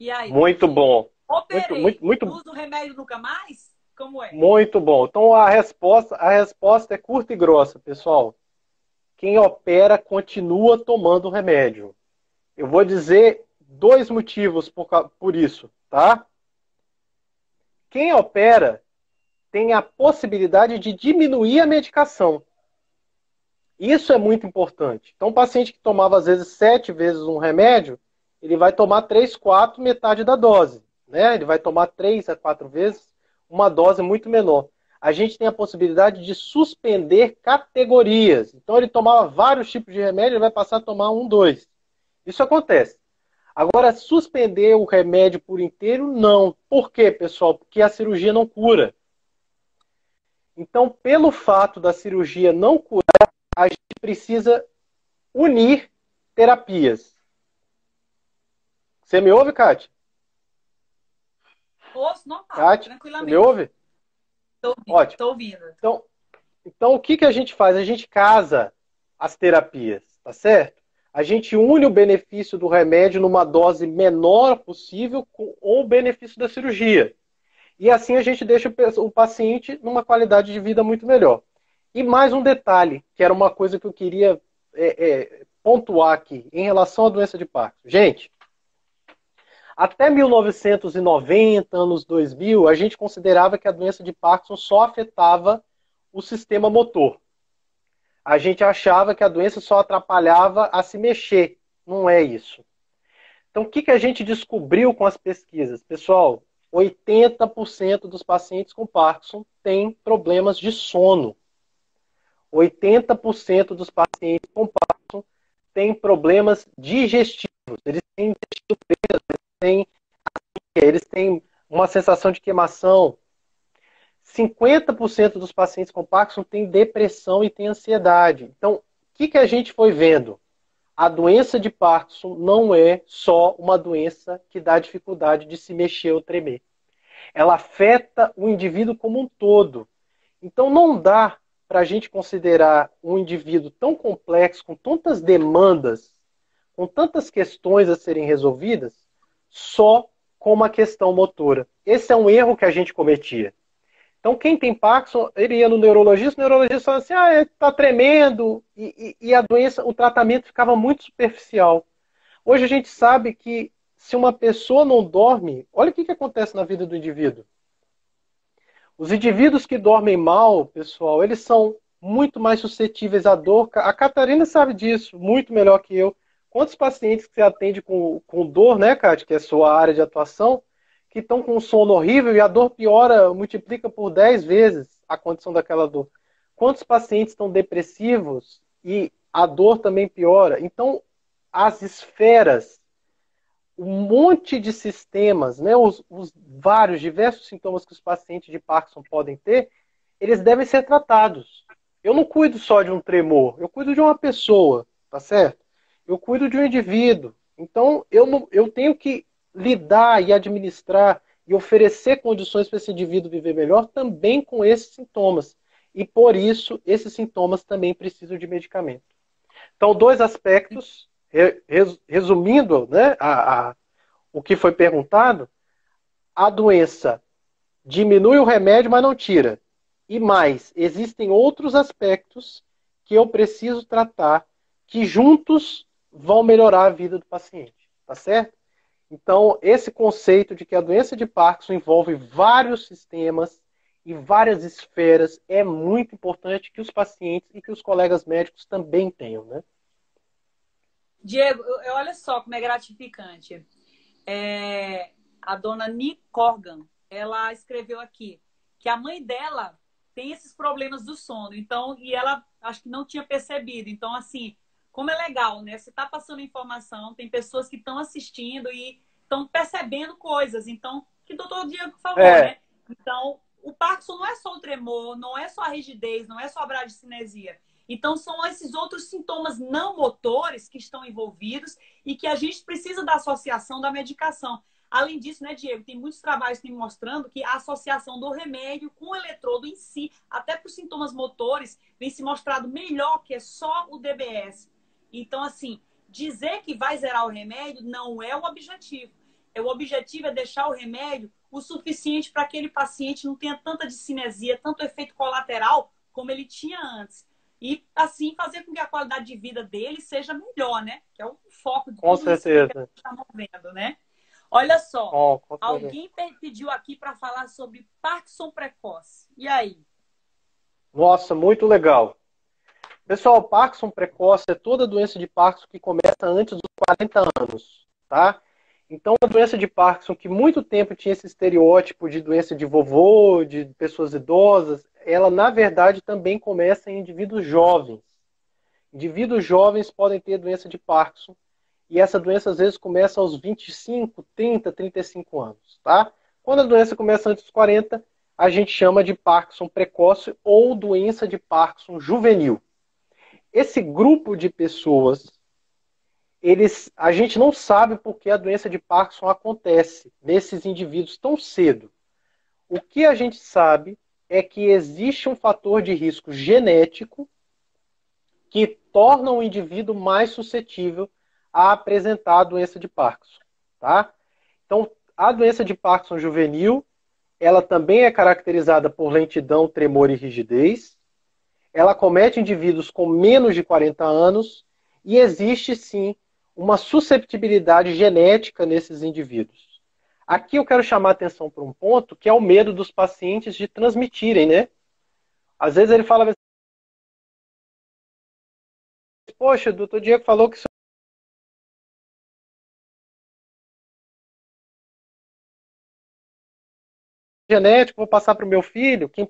E aí? Muito bom. Operei, muito, muito, muito... uso remédio nunca mais? Como é? Muito bom. Então a resposta, a resposta é curta e grossa, pessoal. Quem opera continua tomando remédio. Eu vou dizer dois motivos por, por isso, tá? Quem opera tem a possibilidade de diminuir a medicação. Isso é muito importante. Então, o paciente que tomava às vezes sete vezes um remédio, ele vai tomar três, quatro, metade da dose. Né? Ele vai tomar três a quatro vezes uma dose muito menor. A gente tem a possibilidade de suspender categorias. Então, ele tomava vários tipos de remédio, ele vai passar a tomar um, dois. Isso acontece. Agora, suspender o remédio por inteiro, não. Por quê, pessoal? Porque a cirurgia não cura. Então, pelo fato da cirurgia não curar, a gente precisa unir terapias. Você me ouve, Kátia? Ouço, não Kátia, tranquilamente. me ouve? Estou ouvindo. Ótimo. Tô ouvindo. Então, então, o que, que a gente faz? A gente casa as terapias, tá certo? A gente une o benefício do remédio numa dose menor possível com o benefício da cirurgia. E assim a gente deixa o paciente numa qualidade de vida muito melhor. E mais um detalhe, que era uma coisa que eu queria é, é, pontuar aqui, em relação à doença de Parkinson. Gente, até 1990, anos 2000, a gente considerava que a doença de Parkinson só afetava o sistema motor. A gente achava que a doença só atrapalhava a se mexer. Não é isso. Então, o que, que a gente descobriu com as pesquisas? Pessoal, 80% dos pacientes com Parkinson têm problemas de sono. 80% dos pacientes com Parkinson têm problemas digestivos. Eles têm intestino preso, têm, eles têm uma sensação de queimação. 50% dos pacientes com Parkinson têm depressão e têm ansiedade. Então, o que, que a gente foi vendo? A doença de Parkinson não é só uma doença que dá dificuldade de se mexer ou tremer. Ela afeta o indivíduo como um todo. Então, não dá para a gente considerar um indivíduo tão complexo, com tantas demandas, com tantas questões a serem resolvidas, só com uma questão motora. Esse é um erro que a gente cometia. Então, quem tem Parkinson, ele ia no neurologista, o neurologista falava assim, ah, está tremendo, e, e, e, a doença, o tratamento ficava muito superficial. Hoje a gente sabe que se uma pessoa não dorme, olha o que, que acontece na vida do indivíduo. Os indivíduos que dormem mal, pessoal, eles são muito mais suscetíveis à dor. A Catarina sabe disso, muito melhor que eu. Quantos pacientes que você atende com, com dor, né, Kátia, que é a sua área de atuação, que estão com sono horrível e a dor piora, multiplica por 10 vezes a condição daquela dor. Quantos pacientes estão depressivos e a dor também piora? Então, as esferas, um monte de sistemas, né, os, os, vários, diversos sintomas que os pacientes de Parkinson podem ter, eles devem ser tratados. Eu não cuido só de um tremor, eu cuido de uma pessoa, tá certo? Eu cuido de um indivíduo. Então, eu, não, eu tenho que lidar e administrar e oferecer condições para esse indivíduo viver melhor também com esses sintomas. E por isso, esses sintomas também precisam de medicamento. Então, dois aspectos, resumindo né, a, a, o que foi perguntado, a doença diminui o remédio, mas não tira. E mais, existem outros aspectos que eu preciso tratar que juntos vão melhorar a vida do paciente, tá certo? Então, esse conceito de que a doença de Parkinson envolve vários sistemas e várias esferas é muito importante que os pacientes e que os colegas médicos também tenham, né? Diego, olha só como é gratificante. É, a dona Nick Corgan, ela escreveu aqui que a mãe dela tem esses problemas do sono, então, e ela acho que não tinha percebido. Então, assim, como é legal, né? Você está passando informação, tem pessoas que estão assistindo e estão percebendo coisas. Então, que o doutor Diego falou, é. né? Então, o Parkinson não é só o tremor, não é só a rigidez, não é só a bradicinesia. Então, são esses outros sintomas não motores que estão envolvidos e que a gente precisa da associação da medicação. Além disso, né, Diego, tem muitos trabalhos que mostrando que a associação do remédio com o eletrodo em si, até para os sintomas motores, vem se mostrado melhor que é só o DBS. Então, assim, dizer que vai zerar o remédio não é o objetivo. É, o objetivo é deixar o remédio o suficiente para que aquele paciente não tenha tanta discinesia, tanto efeito colateral como ele tinha antes. E assim fazer com que a qualidade de vida dele seja melhor, né? Que é o foco de com certeza. que a gente está movendo, né? Olha só, oh, alguém pediu aqui para falar sobre Parkinson precoce. E aí? Nossa, muito legal. Pessoal, Parkinson precoce é toda doença de Parkinson que começa antes dos 40 anos, tá? Então, a doença de Parkinson, que muito tempo tinha esse estereótipo de doença de vovô, de pessoas idosas, ela, na verdade, também começa em indivíduos jovens. Indivíduos jovens podem ter doença de Parkinson, e essa doença, às vezes, começa aos 25, 30, 35 anos, tá? Quando a doença começa antes dos 40, a gente chama de Parkinson precoce ou doença de Parkinson juvenil. Esse grupo de pessoas, eles, a gente não sabe por que a doença de Parkinson acontece nesses indivíduos tão cedo. O que a gente sabe é que existe um fator de risco genético que torna o indivíduo mais suscetível a apresentar a doença de Parkinson, tá? Então, a doença de Parkinson juvenil, ela também é caracterizada por lentidão, tremor e rigidez ela comete indivíduos com menos de 40 anos e existe sim uma susceptibilidade genética nesses indivíduos. Aqui eu quero chamar a atenção para um ponto que é o medo dos pacientes de transmitirem, né? Às vezes ele fala Poxa, o doutor Diego falou que genético, vou passar para o meu filho. Quem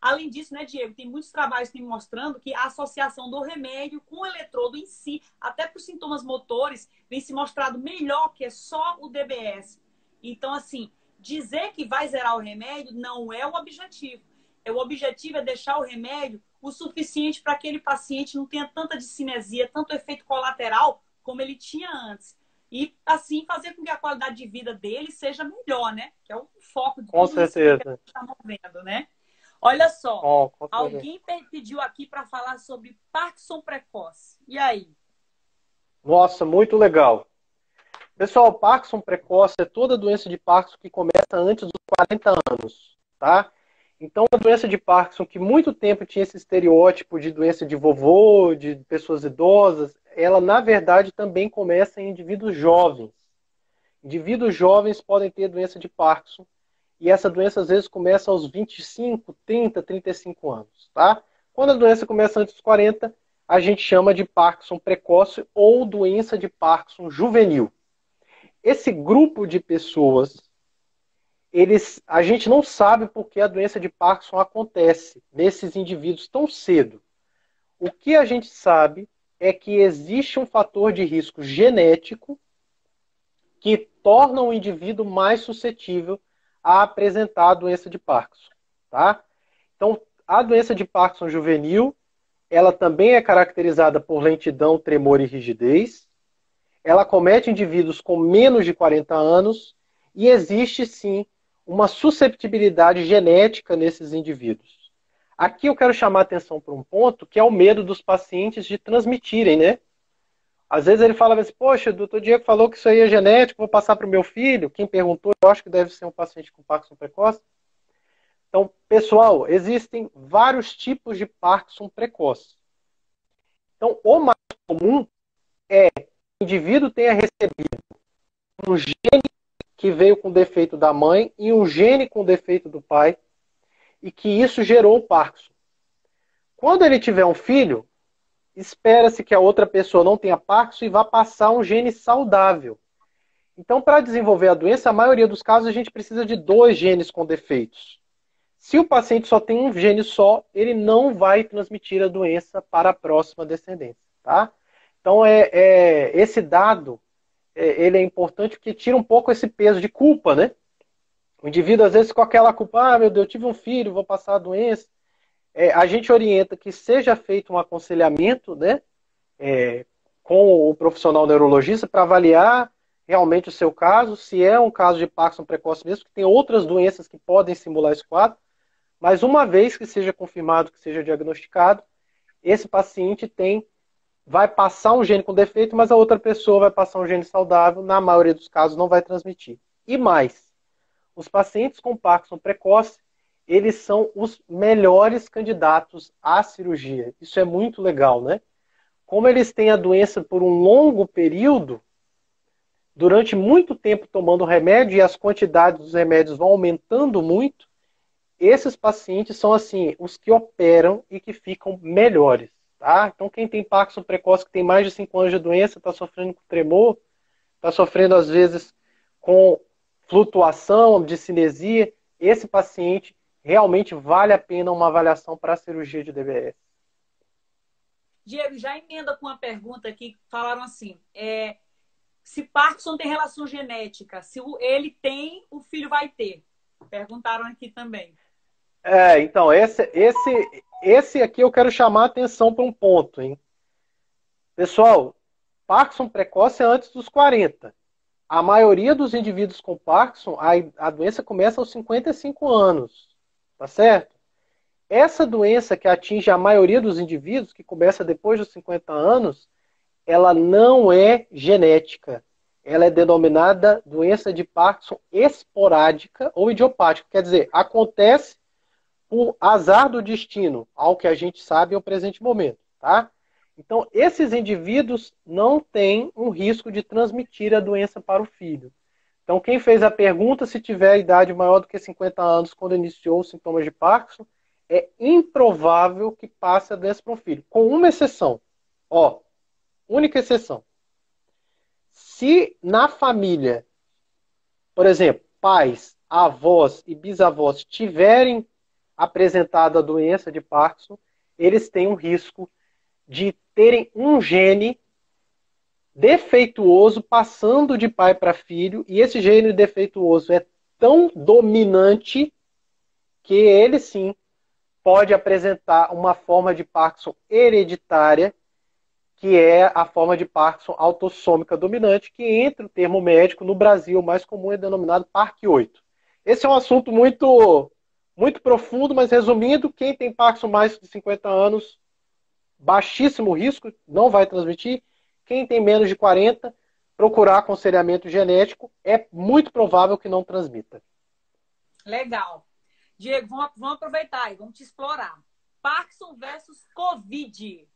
Além disso, né, Diego, tem muitos trabalhos que mostrando que a associação do remédio com o eletrodo em si, até para os sintomas motores, vem se mostrado melhor que é só o DBS. Então, assim, dizer que vai zerar o remédio não é o objetivo. É, o objetivo é deixar o remédio o suficiente para que aquele paciente não tenha tanta discinesia, tanto efeito colateral como ele tinha antes. E assim fazer com que a qualidade de vida dele seja melhor, né? Que é o foco de com certeza. que a gente está movendo, né? Olha só, oh, alguém pediu aqui para falar sobre Parkinson precoce. E aí? Nossa, muito legal. Pessoal, Parkinson precoce é toda doença de Parkinson que começa antes dos 40 anos, tá? Então, a doença de Parkinson, que muito tempo tinha esse estereótipo de doença de vovô, de pessoas idosas, ela, na verdade, também começa em indivíduos jovens. Indivíduos jovens podem ter doença de Parkinson e essa doença às vezes começa aos 25, 30, 35 anos, tá? Quando a doença começa antes dos 40, a gente chama de Parkinson precoce ou doença de Parkinson juvenil. Esse grupo de pessoas, eles, a gente não sabe por que a doença de Parkinson acontece nesses indivíduos tão cedo. O que a gente sabe é que existe um fator de risco genético que tornam o indivíduo mais suscetível a apresentar a doença de Parkinson, tá? Então, a doença de Parkinson juvenil, ela também é caracterizada por lentidão, tremor e rigidez. Ela comete indivíduos com menos de 40 anos e existe sim uma susceptibilidade genética nesses indivíduos. Aqui eu quero chamar atenção para um ponto que é o medo dos pacientes de transmitirem, né? Às vezes ele fala assim, poxa, o doutor Diego falou que isso aí é genético, vou passar para o meu filho. Quem perguntou, eu acho que deve ser um paciente com Parkinson precoce. Então, pessoal, existem vários tipos de Parkinson precoce. Então, o mais comum é que o indivíduo tenha recebido um gene que veio com defeito da mãe e um gene com defeito do pai, e que isso gerou o Parkinson. Quando ele tiver um filho, espera-se que a outra pessoa não tenha Parkinson e vá passar um gene saudável. Então, para desenvolver a doença, a maioria dos casos a gente precisa de dois genes com defeitos. Se o paciente só tem um gene só, ele não vai transmitir a doença para a próxima descendência, tá? Então, é, é esse dado é, ele é importante porque tira um pouco esse peso de culpa, né? O indivíduo, às vezes, com aquela culpa, ah, meu Deus, eu tive um filho, vou passar a doença é, a gente orienta que seja feito um aconselhamento né, é, com o profissional neurologista para avaliar realmente o seu caso, se é um caso de Parkinson precoce mesmo, que tem outras doenças que podem simular esse quadro, mas uma vez que seja confirmado, que seja diagnosticado, esse paciente tem vai passar um gene com defeito, mas a outra pessoa vai passar um gene saudável, na maioria dos casos não vai transmitir. E mais, os pacientes com Parkinson precoce, eles são os melhores candidatos à cirurgia. Isso é muito legal, né? Como eles têm a doença por um longo período, durante muito tempo tomando remédio e as quantidades dos remédios vão aumentando muito, esses pacientes são assim os que operam e que ficam melhores, tá? Então quem tem Parkinson precoce que tem mais de 5 anos de doença, está sofrendo com tremor, está sofrendo às vezes com flutuação, de cinesia, esse paciente realmente vale a pena uma avaliação para a cirurgia de DBS. Diego, já emenda com uma pergunta aqui, falaram assim, é, se Parkinson tem relação genética, se ele tem, o filho vai ter. Perguntaram aqui também. É, então, esse, esse, esse aqui eu quero chamar a atenção para um ponto, hein? Pessoal, Parkinson precoce é antes dos 40. A maioria dos indivíduos com Parkinson, a, a doença começa aos 55 anos. Tá certo? Essa doença que atinge a maioria dos indivíduos, que começa depois dos 50 anos, ela não é genética. Ela é denominada doença de Parkinson esporádica ou idiopática. Quer dizer, acontece por azar do destino, ao que a gente sabe no presente momento, tá? Então, esses indivíduos não têm um risco de transmitir a doença para o filho. Então, quem fez a pergunta, se tiver idade maior do que 50 anos quando iniciou os sintomas de Parkinson, é improvável que passe a doença para um filho, com uma exceção. Ó, única exceção. Se na família, por exemplo, pais, avós e bisavós tiverem apresentado a doença de Parkinson, eles têm um risco de terem um gene defeituoso passando de pai para filho, e esse gene defeituoso é tão dominante que ele sim pode apresentar uma forma de Parkinson hereditária, que é a forma de Parkinson autossômica dominante, que entre o termo médico no Brasil, o mais comum é denominado PARC8. Esse é um assunto muito muito profundo, mas resumindo, quem tem Parkinson mais de 50 anos, baixíssimo risco, não vai transmitir, quem tem menos de 40, procurar aconselhamento genético, é muito provável que não transmita. Legal. Diego, vamos, vamos aproveitar e vamos te explorar. Parkinson versus Covid.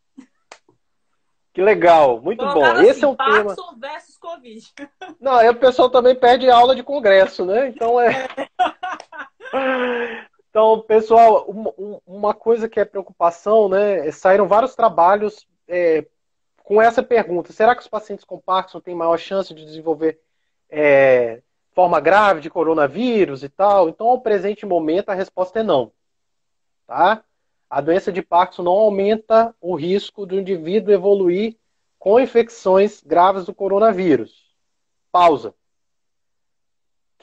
Que legal, muito bom. Assim, Esse é um Parkinson tema. Parkinson versus Covid. Não, aí o pessoal também pede aula de congresso, né? Então é. Então, pessoal, uma coisa que é preocupação, né? Saíram vários trabalhos é, com essa pergunta: será que os pacientes com Parkinson têm maior chance de desenvolver é, forma grave de coronavírus e tal? Então, ao presente momento, a resposta é não. Tá? A doença de Parkinson não aumenta o risco do indivíduo evoluir com infecções graves do coronavírus. Pausa.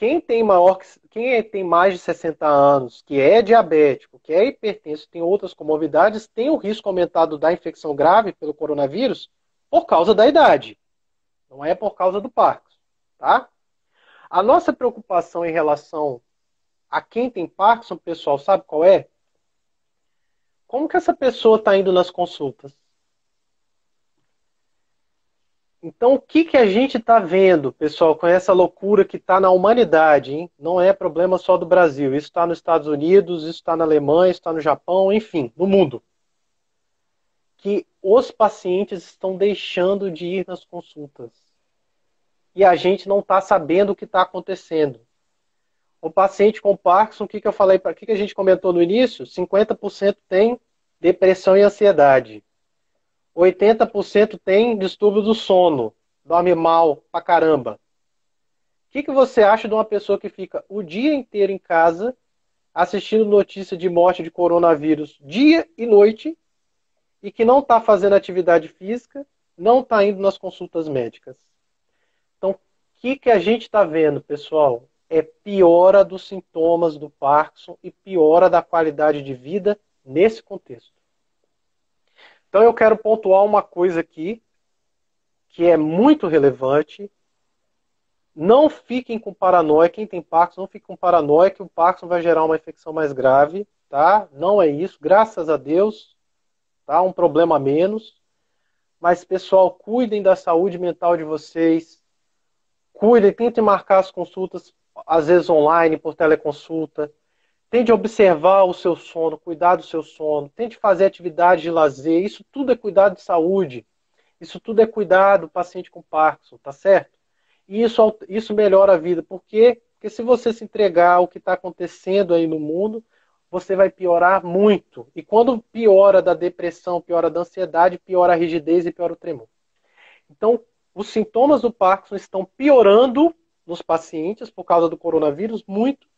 Quem tem maior, quem é, tem mais de 60 anos, que é diabético, que é hipertenso, tem outras comorbidades, tem o risco aumentado da infecção grave pelo coronavírus por causa da idade. Não é por causa do Parkinson, tá? A nossa preocupação em relação a quem tem Parkinson, pessoal, sabe qual é? Como que essa pessoa está indo nas consultas? Então, o que, que a gente está vendo, pessoal, com essa loucura que está na humanidade? Hein? Não é problema só do Brasil. Isso está nos Estados Unidos, isso está na Alemanha, isso está no Japão, enfim, no mundo. Que os pacientes estão deixando de ir nas consultas. E a gente não está sabendo o que está acontecendo. O paciente com Parkinson, o que, que eu falei, o que, que a gente comentou no início? 50% tem depressão e ansiedade. 80% tem distúrbio do sono, dorme mal pra caramba. O que, que você acha de uma pessoa que fica o dia inteiro em casa assistindo notícia de morte de coronavírus dia e noite e que não está fazendo atividade física, não está indo nas consultas médicas? Então, o que, que a gente está vendo, pessoal? É piora dos sintomas do Parkinson e piora da qualidade de vida nesse contexto. Então eu quero pontuar uma coisa aqui que é muito relevante. Não fiquem com paranoia. Quem tem Parkinson, não fiquem com paranoia que o Parkinson vai gerar uma infecção mais grave, tá? Não é isso, graças a Deus, tá? Um problema a menos. Mas pessoal, cuidem da saúde mental de vocês. Cuidem, tentem marcar as consultas às vezes online, por teleconsulta. Tente observar o seu sono, cuidar do seu sono, tente fazer atividade de lazer. Isso tudo é cuidado de saúde. Isso tudo é cuidar do paciente com Parkinson, tá certo? E isso, isso melhora a vida. Por quê? Porque se você se entregar ao que está acontecendo aí no mundo, você vai piorar muito. E quando piora da depressão, piora da ansiedade, piora a rigidez e piora o tremor. Então, os sintomas do Parkinson estão piorando nos pacientes por causa do coronavírus muito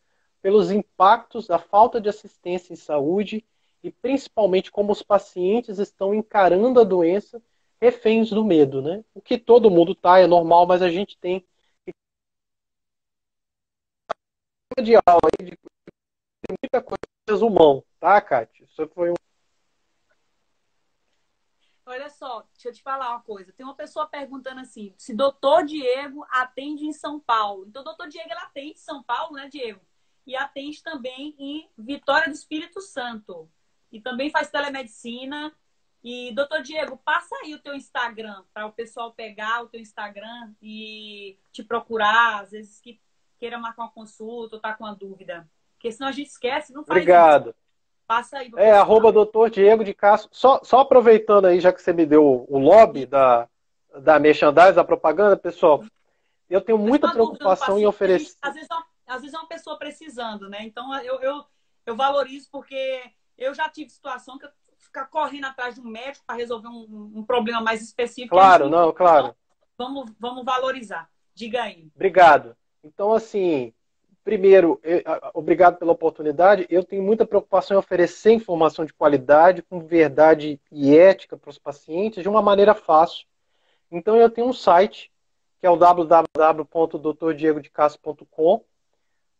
pelos impactos da falta de assistência em saúde e principalmente como os pacientes estão encarando a doença reféns do medo, né? O que todo mundo tá, é normal, mas a gente tem de aula aí de muita coisa resumão, tá, Kátia? Isso foi um Olha só, deixa eu te falar uma coisa. Tem uma pessoa perguntando assim, se doutor Diego atende em São Paulo. Então, doutor Diego, ele atende em São Paulo, né, Diego? E atende também em Vitória do Espírito Santo. E também faz telemedicina. E, doutor Diego, passa aí o teu Instagram para o pessoal pegar o teu Instagram e te procurar, às vezes que queira marcar uma consulta ou tá com uma dúvida. Porque senão a gente esquece, não faz Obrigado. Isso. Passa aí. É, arroba doutor Diego de Castro. Só, só aproveitando aí, já que você me deu o lobby da, da merchandise, da propaganda, pessoal, eu tenho muita preocupação em oferecer. Às vezes é uma às vezes é uma pessoa precisando, né? Então eu, eu, eu valorizo porque eu já tive situação que eu ficar correndo atrás de um médico para resolver um, um, problema mais específico. Claro, não, claro. Então, vamos, vamos valorizar. Diga aí. Obrigado. Então, assim, primeiro, eu, obrigado pela oportunidade. Eu tenho muita preocupação em oferecer informação de qualidade, com verdade e ética para os pacientes de uma maneira fácil. Então, eu tenho um site que é o www.drdiegodecastro.com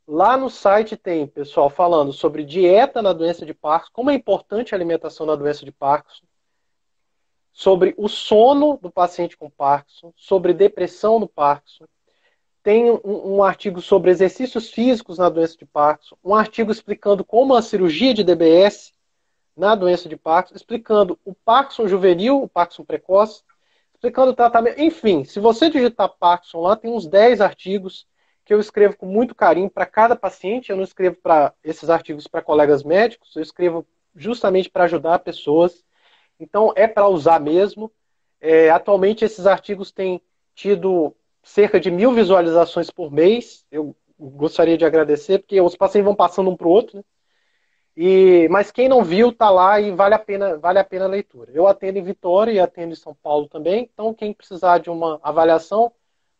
Lá no site tem, pessoal, falando sobre dieta na doença de Parkinson, como é importante a alimentação na doença de Parkinson, sobre o sono do paciente com Parkinson, sobre depressão no Parkinson. Tem um, um, artigo sobre exercícios físicos na doença de Parkinson, um artigo explicando como a cirurgia de DBS na doença de Parkinson, explicando o Parkinson juvenil, o Parkinson precoce, explicando o tratamento. Enfim, se você digitar Parkinson lá, tem uns 10 artigos que eu escrevo com muito carinho para cada paciente. Eu não escrevo para esses artigos para colegas médicos, eu escrevo justamente para ajudar pessoas. Então é para usar mesmo. É, atualmente esses artigos têm tido cerca de mil visualizações por mês. Eu gostaria de agradecer, porque os pacientes vão passando um para o outro, né? E, mas quem não viu está lá e vale a pena vale a pena a leitura. Eu atendo em Vitória e atendo em São Paulo também. Então quem precisar de uma avaliação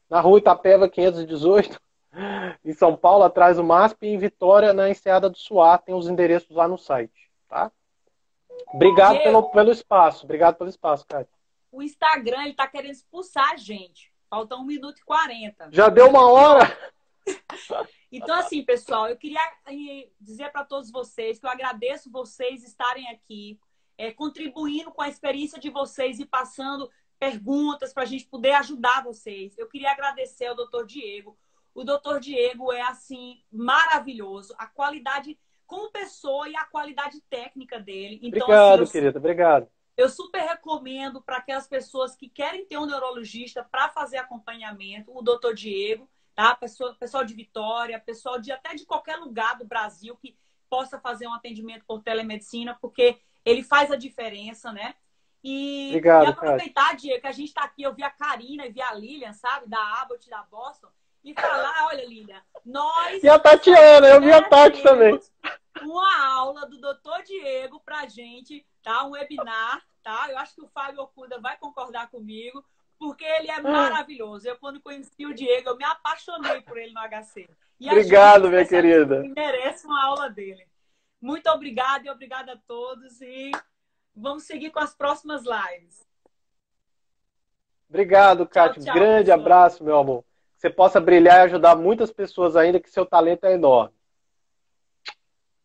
na Rua Itapeva 518 em São Paulo, atrás do MASP, e em Vitória, na Enseada do Suá. Tem os endereços lá no site, tá? Obrigado pelo, pelo espaço. Obrigado pelo espaço, Kátia. O Instagram, ele tá querendo expulsar a gente. Falta 1 minuto e 40. Já deu uma hora? Então, assim, pessoal, eu queria dizer para todos vocês que eu agradeço vocês estarem aqui, é, contribuindo com a experiência de vocês e passando perguntas para a gente poder ajudar vocês. Eu queria agradecer ao doutor Diego. O doutor Diego é, assim, maravilhoso. A qualidade como pessoa e a qualidade técnica dele. Então, obrigado, assim, querida. Obrigado. Eu super recomendo para aquelas pessoas que querem ter um neurologista para fazer acompanhamento, o doutor Diego, tá? Pessoal, pessoal de Vitória, pessoal de até de qualquer lugar do Brasil que possa fazer um atendimento por telemedicina, porque ele faz a diferença, né? E, Obrigado, e aproveitar, Diego, que a gente está aqui, eu vi a Karina e vi a Lilian, sabe? Da Abbott, da Boston, e falar, olha, Lilian, nós... E a Tatiana, eu vi a Tati também. Uma aula do doutor Diego pra gente, tá? Um webinar, tá? Eu acho que o Fábio Okuda vai concordar comigo, porque ele é maravilhoso. Eu, quando conheci o Diego, eu me apaixonei por ele no HC. E Obrigado, minha querida. Merece uma aula dele. Muito obrigada e obrigada a todos. E vamos seguir com as próximas lives. Obrigado, Kátia. Grande pessoal. abraço, meu amor. Você possa brilhar e ajudar muitas pessoas ainda, que seu talento é enorme.